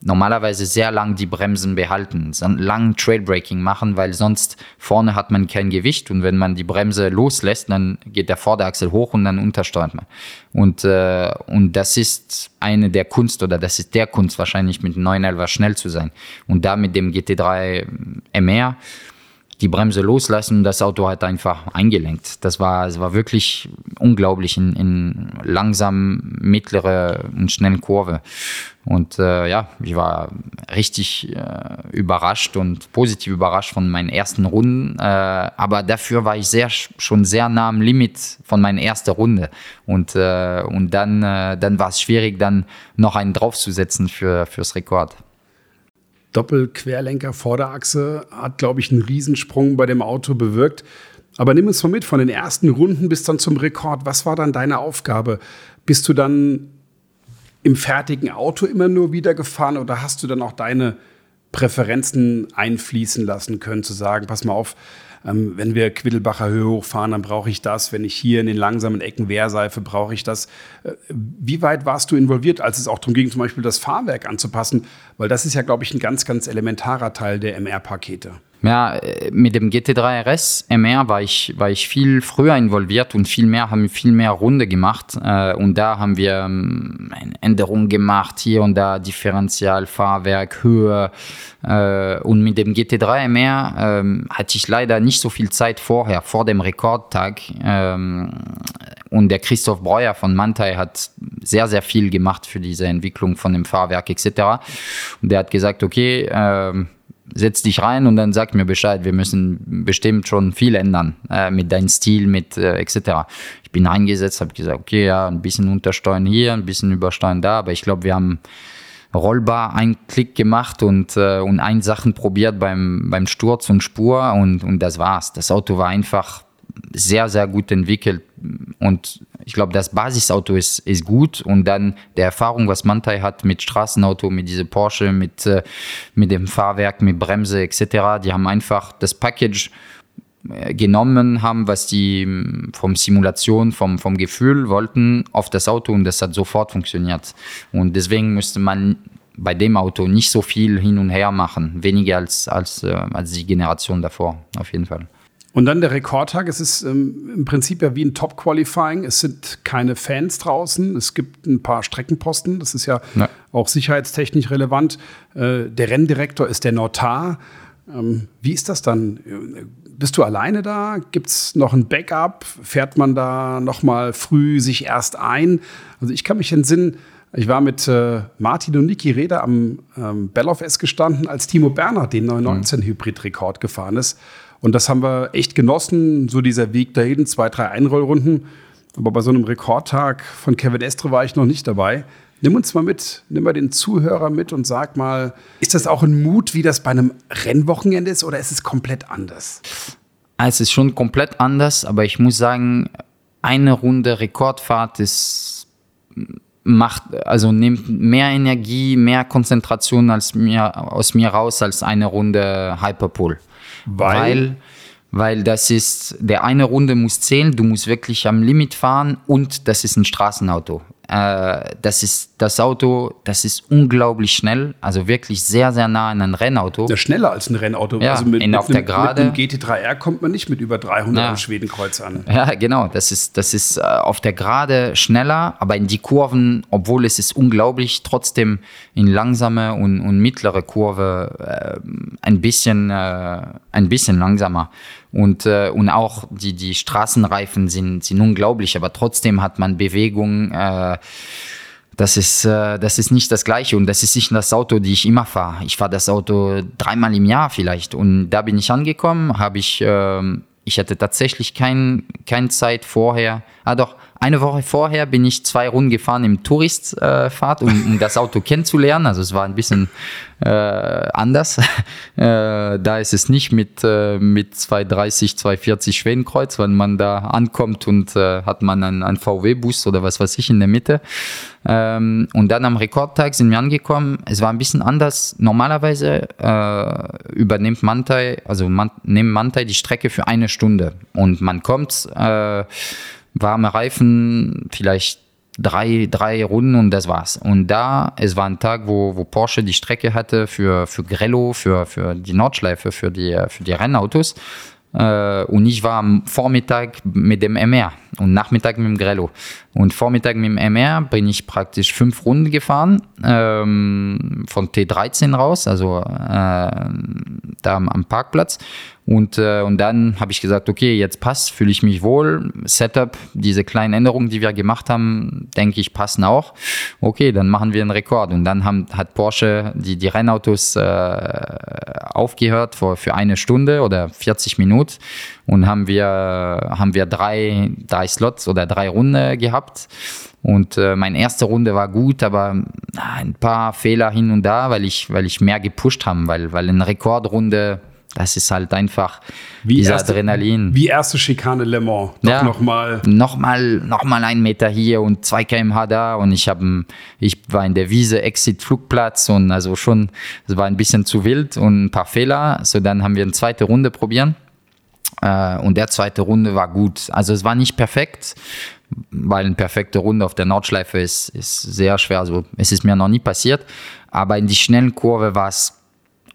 normalerweise sehr lang die Bremsen behalten, lang Trailbraking machen, weil sonst vorne hat man kein Gewicht und wenn man die Bremse loslässt, dann geht der Vorderachsel hoch und dann untersteuert man. Und, äh, und das ist eine der Kunst oder das ist der Kunst wahrscheinlich mit dem 911 schnell zu sein. Und da mit dem GT3 MR die Bremse loslassen und das Auto hat einfach eingelenkt. Das war, es war wirklich unglaublich in, in langsam, mittlere und schnellen Kurve. Und äh, ja, ich war richtig äh, überrascht und positiv überrascht von meinen ersten Runden. Äh, aber dafür war ich sehr, schon sehr nah am Limit von meiner ersten Runde. Und, äh, und dann, äh, dann war es schwierig, dann noch einen draufzusetzen für, fürs Rekord. Doppelquerlenker Vorderachse hat, glaube ich, einen Riesensprung bei dem Auto bewirkt. Aber nimm uns mal mit von den ersten Runden bis dann zum Rekord. Was war dann deine Aufgabe? Bist du dann im fertigen Auto immer nur wieder gefahren oder hast du dann auch deine Präferenzen einfließen lassen können, zu sagen, pass mal auf, ähm, wenn wir Quiddelbacher Höhe hochfahren, dann brauche ich das. Wenn ich hier in den langsamen Ecken Wehrseife, brauche ich das. Äh, wie weit warst du involviert, als es auch darum ging, zum Beispiel das Fahrwerk anzupassen? Weil das ist ja, glaube ich, ein ganz, ganz elementarer Teil der MR-Pakete. Ja, äh, mit dem GT3 RS MR war ich, war ich viel früher involviert und viel mehr, haben viel mehr Runde gemacht. Äh, und da haben wir ähm, Änderungen gemacht, hier und da Differential, Fahrwerk, Höhe. Äh, und mit dem GT3 MR ähm, hatte ich leider nicht so viel Zeit vorher, vor dem Rekordtag. Ähm, und der Christoph Breuer von Mantai hat sehr, sehr viel gemacht für diese Entwicklung von dem Fahrwerk etc. Und der hat gesagt, okay, setz dich rein und dann sag mir Bescheid. Wir müssen bestimmt schon viel ändern äh, mit deinem Stil, mit äh, etc. Ich bin eingesetzt, habe gesagt, okay, ja, ein bisschen untersteuern hier, ein bisschen übersteuern da, aber ich glaube, wir haben rollbar einen Klick gemacht und, äh, und ein Sachen probiert beim, beim Sturz und Spur und, und das war's. Das Auto war einfach sehr, sehr gut entwickelt und ich glaube, das Basisauto ist, ist gut und dann der Erfahrung, was Mantai hat mit Straßenauto, mit dieser Porsche, mit, äh, mit dem Fahrwerk, mit Bremse etc., die haben einfach das Package äh, genommen haben, was die mm, vom Simulation, vom, vom Gefühl wollten, auf das Auto und das hat sofort funktioniert. Und deswegen müsste man bei dem Auto nicht so viel hin und her machen, weniger als, als, äh, als die Generation davor, auf jeden Fall. Und dann der Rekordtag. Es ist ähm, im Prinzip ja wie ein Top-Qualifying. Es sind keine Fans draußen. Es gibt ein paar Streckenposten. Das ist ja, ja. auch sicherheitstechnisch relevant. Äh, der Renndirektor ist der Notar. Ähm, wie ist das dann? Bist du alleine da? Gibt es noch ein Backup? Fährt man da noch mal früh sich erst ein? Also ich kann mich entsinnen, ich war mit äh, Martin und Niki Reda am ähm, Belloff S gestanden, als Timo Berner den 919-Hybrid-Rekord gefahren ist. Und das haben wir echt genossen, so dieser Weg dahin, zwei, drei Einrollrunden. Aber bei so einem Rekordtag von Kevin Estre war ich noch nicht dabei. Nimm uns mal mit, nimm mal den Zuhörer mit und sag mal, ist das auch ein Mut, wie das bei einem Rennwochenende ist oder ist es komplett anders? Es ist schon komplett anders, aber ich muss sagen, eine Runde Rekordfahrt ist macht, also nimmt mehr Energie, mehr Konzentration als mir, aus mir raus als eine Runde Hyperpool. Weil? weil? Weil das ist, der eine Runde muss zählen, du musst wirklich am Limit fahren und das ist ein Straßenauto. Äh, das ist das Auto, das ist unglaublich schnell, also wirklich sehr, sehr nah an ein Rennauto. Ja, schneller als ein Rennauto. Ja, also mit, in, mit, auf der Gerade, mit einem GT3R kommt man nicht mit über 300 ja. am Schwedenkreuz an. Ja, genau. Das ist, das ist äh, auf der Gerade schneller, aber in die Kurven, obwohl es ist unglaublich, trotzdem in langsame und, und mittlere Kurve äh, ein, bisschen, äh, ein bisschen langsamer. Und, äh, und auch die, die Straßenreifen sind, sind unglaublich, aber trotzdem hat man Bewegung. Äh, das ist, äh, das ist nicht das Gleiche und das ist nicht das Auto, die ich immer fahre. Ich fahre das Auto dreimal im Jahr vielleicht und da bin ich angekommen, habe ich, äh, ich hatte tatsächlich kein, keine Zeit vorher. Ah doch, eine Woche vorher bin ich zwei Runden gefahren im Touristfahrt, um, um das Auto kennenzulernen. Also es war ein bisschen äh, anders. Äh, da ist es nicht mit, äh, mit 230, 240 Schwedenkreuz, wenn man da ankommt und äh, hat man einen, einen VW-Bus oder was weiß ich in der Mitte. Ähm, und dann am Rekordtag sind wir angekommen. Es war ein bisschen anders. Normalerweise äh, übernimmt Mantai, also man, nimmt Mantai die Strecke für eine Stunde und man kommt äh, warme Reifen, vielleicht drei, drei Runden und das war's. Und da, es war ein Tag, wo, wo Porsche die Strecke hatte für, für Grello, für, für die Nordschleife, für die, für die Rennautos. Äh, und ich war am Vormittag mit dem MR und Nachmittag mit dem Grello. Und Vormittag mit dem MR bin ich praktisch fünf Runden gefahren, ähm, von T13 raus, also äh, da am Parkplatz. Und, äh, und dann habe ich gesagt, okay, jetzt passt, fühle ich mich wohl. Setup, diese kleinen Änderungen, die wir gemacht haben, denke ich, passen auch. Okay, dann machen wir einen Rekord. Und dann haben, hat Porsche die, die Rennautos äh, aufgehört für, für eine Stunde oder 40 Minuten und haben wir, haben wir drei, drei Slots oder drei Runden gehabt. Und äh, meine erste Runde war gut, aber ein paar Fehler hin und da, weil ich, weil ich mehr gepusht habe, weil, weil eine Rekordrunde das ist halt einfach wie dieser erste, Adrenalin. Wie erste Schikane Le Mans. Doch ja, nochmal. Nochmal noch mal ein Meter hier und zwei kmh da und ich, hab, ich war in der Wiese, Exit Flugplatz und also schon, es war ein bisschen zu wild und ein paar Fehler. So dann haben wir eine zweite Runde probieren. Äh, und der zweite Runde war gut. Also es war nicht perfekt, weil eine perfekte Runde auf der Nordschleife ist, ist sehr schwer. Also es ist mir noch nie passiert. Aber in die schnellen Kurve war es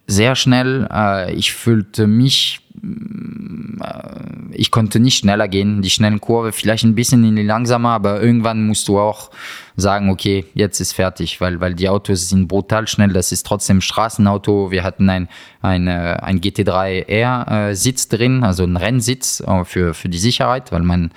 sehr schnell. Äh, ich fühlte mich, äh, ich konnte nicht schneller gehen, die schnellen Kurve, vielleicht ein bisschen in die langsamer, aber irgendwann musst du auch sagen, okay, jetzt ist fertig, weil, weil die Autos sind brutal schnell. Das ist trotzdem Straßenauto. Wir hatten ein, ein, äh, ein GT3R-Sitz drin, also ein Rennsitz für, für die Sicherheit, weil man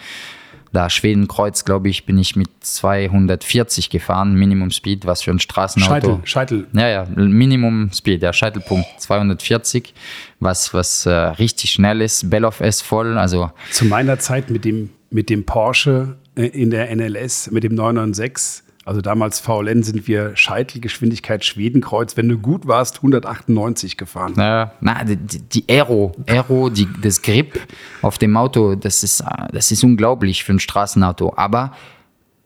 da Schwedenkreuz, glaube ich, bin ich mit 240 gefahren, Minimum Speed, was für ein Straßenauto. Scheitel, Scheitel. Ja, ja, Minimum Speed, der Scheitelpunkt 240, was, was äh, richtig schnell ist. Belloff S voll, also. Zu meiner Zeit mit dem, mit dem Porsche äh, in der NLS, mit dem 996, also damals VLN sind wir Scheitelgeschwindigkeit Schwedenkreuz, wenn du gut warst, 198 gefahren. Na, na die, die Aero, Aero, die, das Grip auf dem Auto, das ist, das ist unglaublich für ein Straßenauto. Aber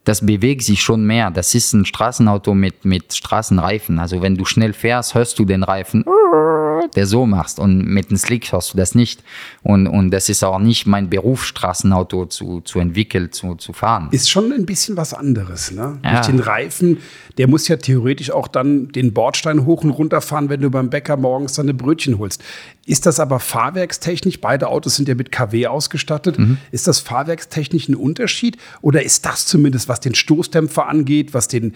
das bewegt sich schon mehr. Das ist ein Straßenauto mit, mit Straßenreifen. Also wenn du schnell fährst, hörst du den Reifen. der so machst. Und mit einem Slick hast du das nicht. Und, und das ist auch nicht mein Beruf, Straßenauto zu, zu entwickeln, zu, zu fahren. Ist schon ein bisschen was anderes, ne? Ja. Durch den Reifen, der muss ja theoretisch auch dann den Bordstein hoch und runter fahren, wenn du beim Bäcker morgens deine Brötchen holst. Ist das aber fahrwerkstechnisch? Beide Autos sind ja mit KW ausgestattet. Mhm. Ist das fahrwerkstechnisch ein Unterschied? Oder ist das zumindest, was den Stoßdämpfer angeht, was den,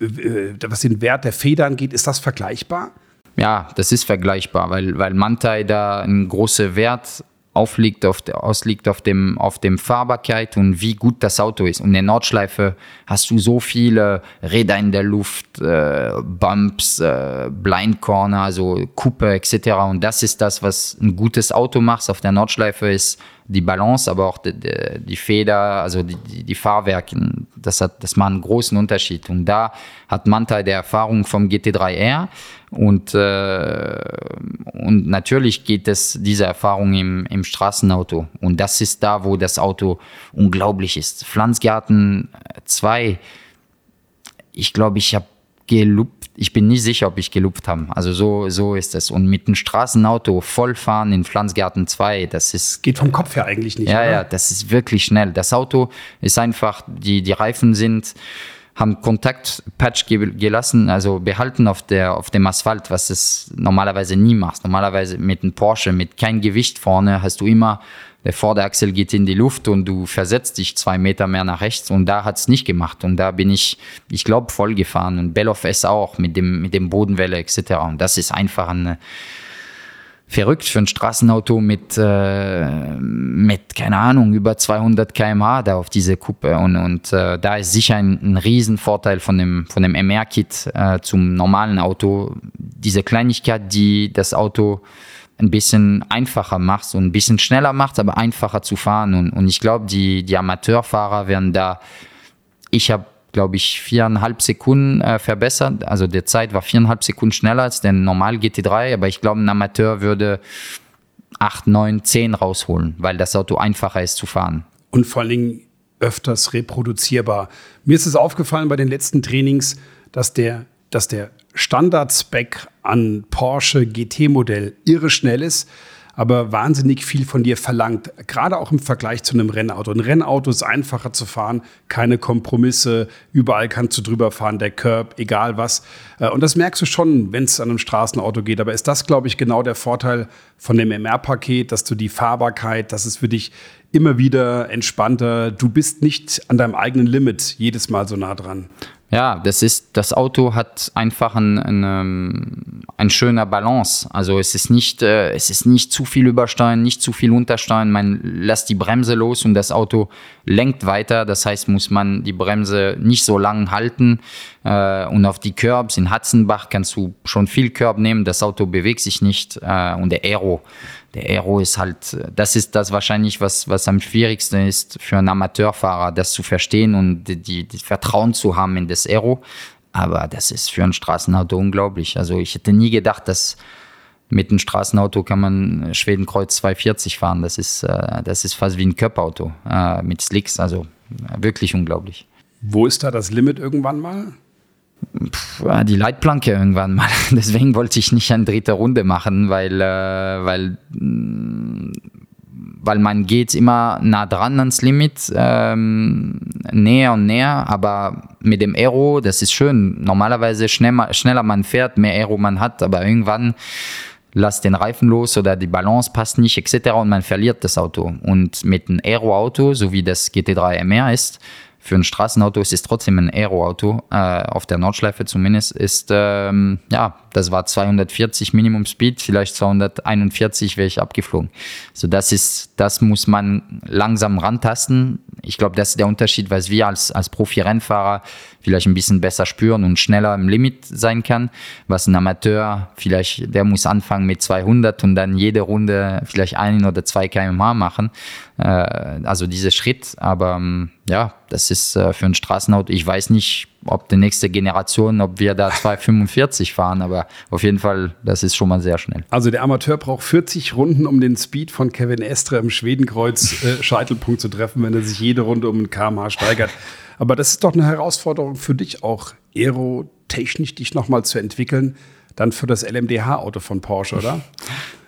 äh, was den Wert der Feder angeht, ist das vergleichbar? Ja, das ist vergleichbar, weil, weil Mantai da einen großen Wert aufliegt auf, der, ausliegt auf dem, auf dem Fahrbarkeit und wie gut das Auto ist. Und in der Nordschleife hast du so viele Räder in der Luft, äh, Bumps, äh, Blind Corner, also Kuppe etc. Und das ist das, was ein gutes Auto macht. Auf der Nordschleife ist die Balance, aber auch die, die, die Feder, also die, die, die Fahrwerke, das, hat, das macht einen großen Unterschied. Und da hat Manta die Erfahrung vom GT3R und, äh, und natürlich geht es diese Erfahrung im, im Straßenauto. Und das ist da, wo das Auto unglaublich ist. Pflanzgarten 2, ich glaube, ich habe gelobt, ich bin nicht sicher, ob ich gelobt habe. Also so, so ist es. Und mit einem Straßenauto vollfahren in Pflanzgarten 2, das ist. Geht vom Kopf her eigentlich nicht. Ja, oder? ja, das ist wirklich schnell. Das Auto ist einfach, die, die Reifen sind, haben Kontaktpatch ge gelassen, also behalten auf, der, auf dem Asphalt, was es normalerweise nie macht. Normalerweise mit einem Porsche, mit kein Gewicht vorne, hast du immer der Vorderachsel geht in die Luft und du versetzt dich zwei Meter mehr nach rechts und da hat es nicht gemacht und da bin ich, ich glaube, voll gefahren und Bellof S auch mit dem, mit dem Bodenwelle etc. Und das ist einfach eine, verrückt für ein Straßenauto mit, äh, mit keine Ahnung, über 200 km/h da auf diese Kuppe. Und, und äh, da ist sicher ein, ein Riesenvorteil von dem, von dem MR-Kit äh, zum normalen Auto. Diese Kleinigkeit, die das Auto ein bisschen einfacher macht und ein bisschen schneller macht, aber einfacher zu fahren. Und, und ich glaube, die, die Amateurfahrer werden da, ich habe glaube ich, viereinhalb Sekunden äh, verbessert. Also der Zeit war viereinhalb Sekunden schneller als der normal GT3, aber ich glaube, ein Amateur würde acht, neun, zehn rausholen, weil das Auto einfacher ist zu fahren. Und vor allen Dingen öfters reproduzierbar. Mir ist es aufgefallen bei den letzten Trainings, dass der, dass der Standard-Spec an Porsche GT-Modell irre schnell ist aber wahnsinnig viel von dir verlangt, gerade auch im Vergleich zu einem Rennauto. Ein Rennauto ist einfacher zu fahren, keine Kompromisse, überall kannst du drüber fahren, der Curb, egal was. Äh, und das merkst du schon, wenn es an einem Straßenauto geht. Aber ist das, glaube ich, genau der Vorteil von dem MR-Paket, dass du die Fahrbarkeit, dass es für dich immer wieder entspannter, du bist nicht an deinem eigenen Limit jedes Mal so nah dran. Ja, das ist, das Auto hat einfach ein, ein, ein schöner Balance. Also es ist nicht, äh, es ist nicht zu viel Übersteuern, nicht zu viel Untersteuern. Man lässt die Bremse los und das Auto lenkt weiter. Das heißt, muss man die Bremse nicht so lang halten. Äh, und auf die Curbs in Hatzenbach kannst du schon viel Curb nehmen. Das Auto bewegt sich nicht. Äh, und der Aero, der Aero ist halt, das ist das wahrscheinlich, was, was am schwierigsten ist für einen Amateurfahrer, das zu verstehen und die, die, Vertrauen zu haben in das Aero. Aber das ist für ein Straßenauto unglaublich. Also ich hätte nie gedacht, dass mit einem Straßenauto kann man Schwedenkreuz 240 fahren. Das ist, äh, das ist fast wie ein Cup-Auto äh, mit Slicks. Also wirklich unglaublich. Wo ist da das Limit irgendwann mal? Puh, die Leitplanke irgendwann mal. Deswegen wollte ich nicht eine dritte Runde machen, weil, äh, weil, weil man geht immer nah dran ans Limit, ähm, näher und näher, aber mit dem Aero, das ist schön. Normalerweise schneller, schneller man fährt, mehr Aero man hat, aber irgendwann lasst den Reifen los oder die Balance passt nicht etc. und man verliert das Auto. Und mit einem Aero-Auto, so wie das GT3 MR ist, für ein Straßenauto ist es trotzdem ein Aero-Auto, äh, auf der Nordschleife zumindest, ist, ähm, ja, das war 240 Minimum Speed, vielleicht 241 wäre ich abgeflogen. So, das ist, das muss man langsam rantasten. Ich glaube, das ist der Unterschied, was wir als, als Profi-Rennfahrer vielleicht ein bisschen besser spüren und schneller im Limit sein kann, was ein Amateur vielleicht, der muss anfangen mit 200 und dann jede Runde vielleicht ein oder zwei kmh machen. Äh, also dieser Schritt, aber ähm, ja, das ist äh, für ein Straßenauto, ich weiß nicht, ob die nächste Generation, ob wir da 245 fahren, aber auf jeden Fall, das ist schon mal sehr schnell. Also der Amateur braucht 40 Runden, um den Speed von Kevin Estre im Schwedenkreuz äh, Scheitelpunkt zu treffen, wenn er sich jede Runde um ein kmh steigert. Aber das ist doch eine Herausforderung für dich auch, aerotechnisch dich nochmal zu entwickeln. Dann für das LMDH-Auto von Porsche, oder?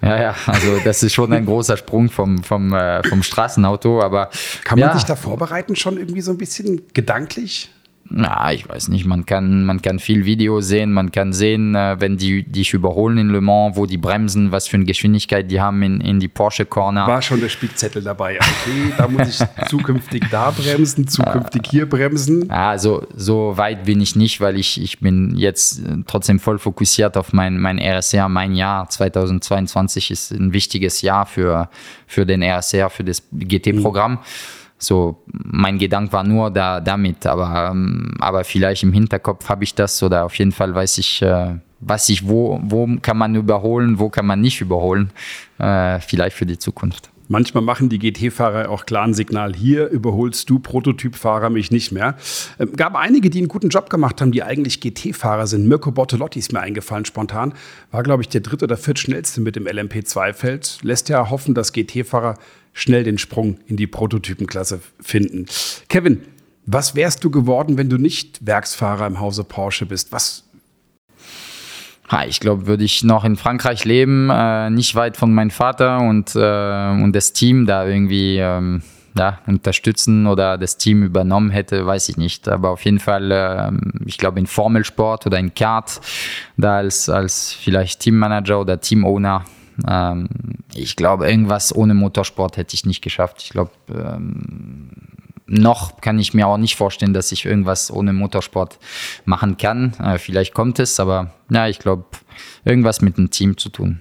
Ja, ja, also das ist schon ein großer Sprung vom, vom, äh, vom Straßenauto, aber. Kann man ja. sich da vorbereiten, schon irgendwie so ein bisschen gedanklich? Na, ich weiß nicht, man kann, man kann viel Video sehen, man kann sehen, äh, wenn die dich überholen in Le Mans, wo die bremsen, was für eine Geschwindigkeit die haben in, in die Porsche Corner. War schon der Spickzettel dabei. Okay, da muss ich zukünftig da bremsen, zukünftig hier bremsen. Ja, so, so weit bin ich nicht, weil ich, ich bin jetzt äh, trotzdem voll fokussiert auf mein, mein RSR. Mein Jahr 2022 ist ein wichtiges Jahr für, für den RSR, für das GT-Programm. Mhm. So, mein Gedanke war nur da damit, aber, ähm, aber vielleicht im Hinterkopf habe ich das oder auf jeden Fall weiß ich, äh, was ich, wo, wo kann man überholen, wo kann man nicht überholen, äh, vielleicht für die Zukunft. Manchmal machen die GT-Fahrer auch klar ein Signal, hier überholst du Prototypfahrer mich nicht mehr. Ähm, gab einige, die einen guten Job gemacht haben, die eigentlich GT-Fahrer sind. Mirko Bortolotti ist mir eingefallen spontan. War, glaube ich, der dritte oder viertschnellste mit dem LMP2-Feld. Lässt ja hoffen, dass GT-Fahrer schnell den Sprung in die Prototypenklasse finden. Kevin, was wärst du geworden, wenn du nicht Werksfahrer im Hause Porsche bist? Was ich glaube, würde ich noch in Frankreich leben, äh, nicht weit von meinem Vater und, äh, und das Team da irgendwie ähm, ja, unterstützen oder das Team übernommen hätte, weiß ich nicht. Aber auf jeden Fall, äh, ich glaube, in Formelsport oder in Kart, da als, als vielleicht Teammanager oder Teamowner, ähm, ich glaube, irgendwas ohne Motorsport hätte ich nicht geschafft. Ich glaube, ähm, noch kann ich mir auch nicht vorstellen, dass ich irgendwas ohne Motorsport machen kann. Äh, vielleicht kommt es, aber ja, ich glaube, irgendwas mit dem Team zu tun.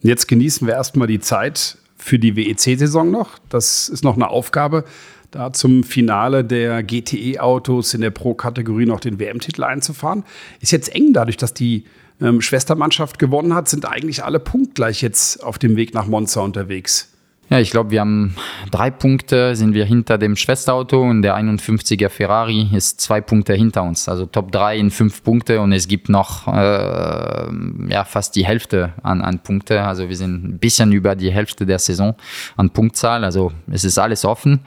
Jetzt genießen wir erstmal die Zeit für die WEC-Saison noch. Das ist noch eine Aufgabe, da zum Finale der GTE-Autos in der Pro-Kategorie noch den WM-Titel einzufahren. Ist jetzt eng dadurch, dass die ähm, Schwestermannschaft gewonnen hat, sind eigentlich alle punktgleich jetzt auf dem Weg nach Monza unterwegs. Ja, ich glaube, wir haben drei Punkte, sind wir hinter dem Schwesterauto und der 51er Ferrari ist zwei Punkte hinter uns. Also Top 3 in fünf Punkte und es gibt noch äh, ja, fast die Hälfte an, an Punkte. Also wir sind ein bisschen über die Hälfte der Saison an Punktzahl. Also es ist alles offen.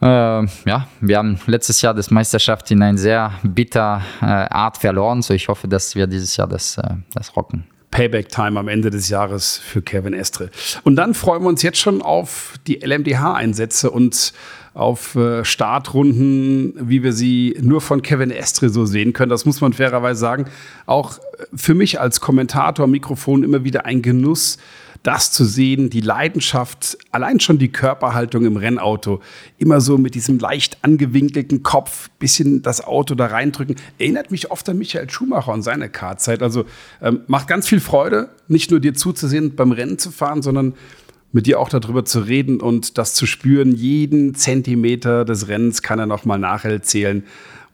Äh, ja, wir haben letztes Jahr das Meisterschaft in einer sehr bitter äh, Art verloren. So ich hoffe, dass wir dieses Jahr das, äh, das rocken. Payback-Time am Ende des Jahres für Kevin Estre. Und dann freuen wir uns jetzt schon auf die LMDH-Einsätze und auf äh, Startrunden, wie wir sie nur von Kevin Estre so sehen können. Das muss man fairerweise sagen. Auch für mich als Kommentator Mikrofon immer wieder ein Genuss, das zu sehen, die Leidenschaft, allein schon die Körperhaltung im Rennauto, immer so mit diesem leicht angewinkelten Kopf, bisschen das Auto da reindrücken, erinnert mich oft an Michael Schumacher und seine Karzeit. Also ähm, macht ganz viel Freude, nicht nur dir zuzusehen, beim Rennen zu fahren, sondern mit dir auch darüber zu reden und das zu spüren. Jeden Zentimeter des Rennens kann er nochmal nacherzählen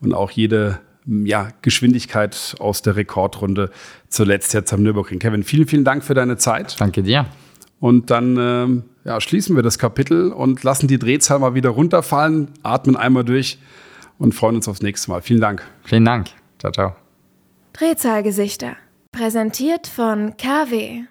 und auch jede ja, Geschwindigkeit aus der Rekordrunde zuletzt jetzt am Nürburgring. Kevin, vielen, vielen Dank für deine Zeit. Danke dir. Und dann ähm, ja, schließen wir das Kapitel und lassen die Drehzahl mal wieder runterfallen, atmen einmal durch und freuen uns aufs nächste Mal. Vielen Dank. Vielen Dank. Ciao, ciao. Drehzahlgesichter. Präsentiert von KW.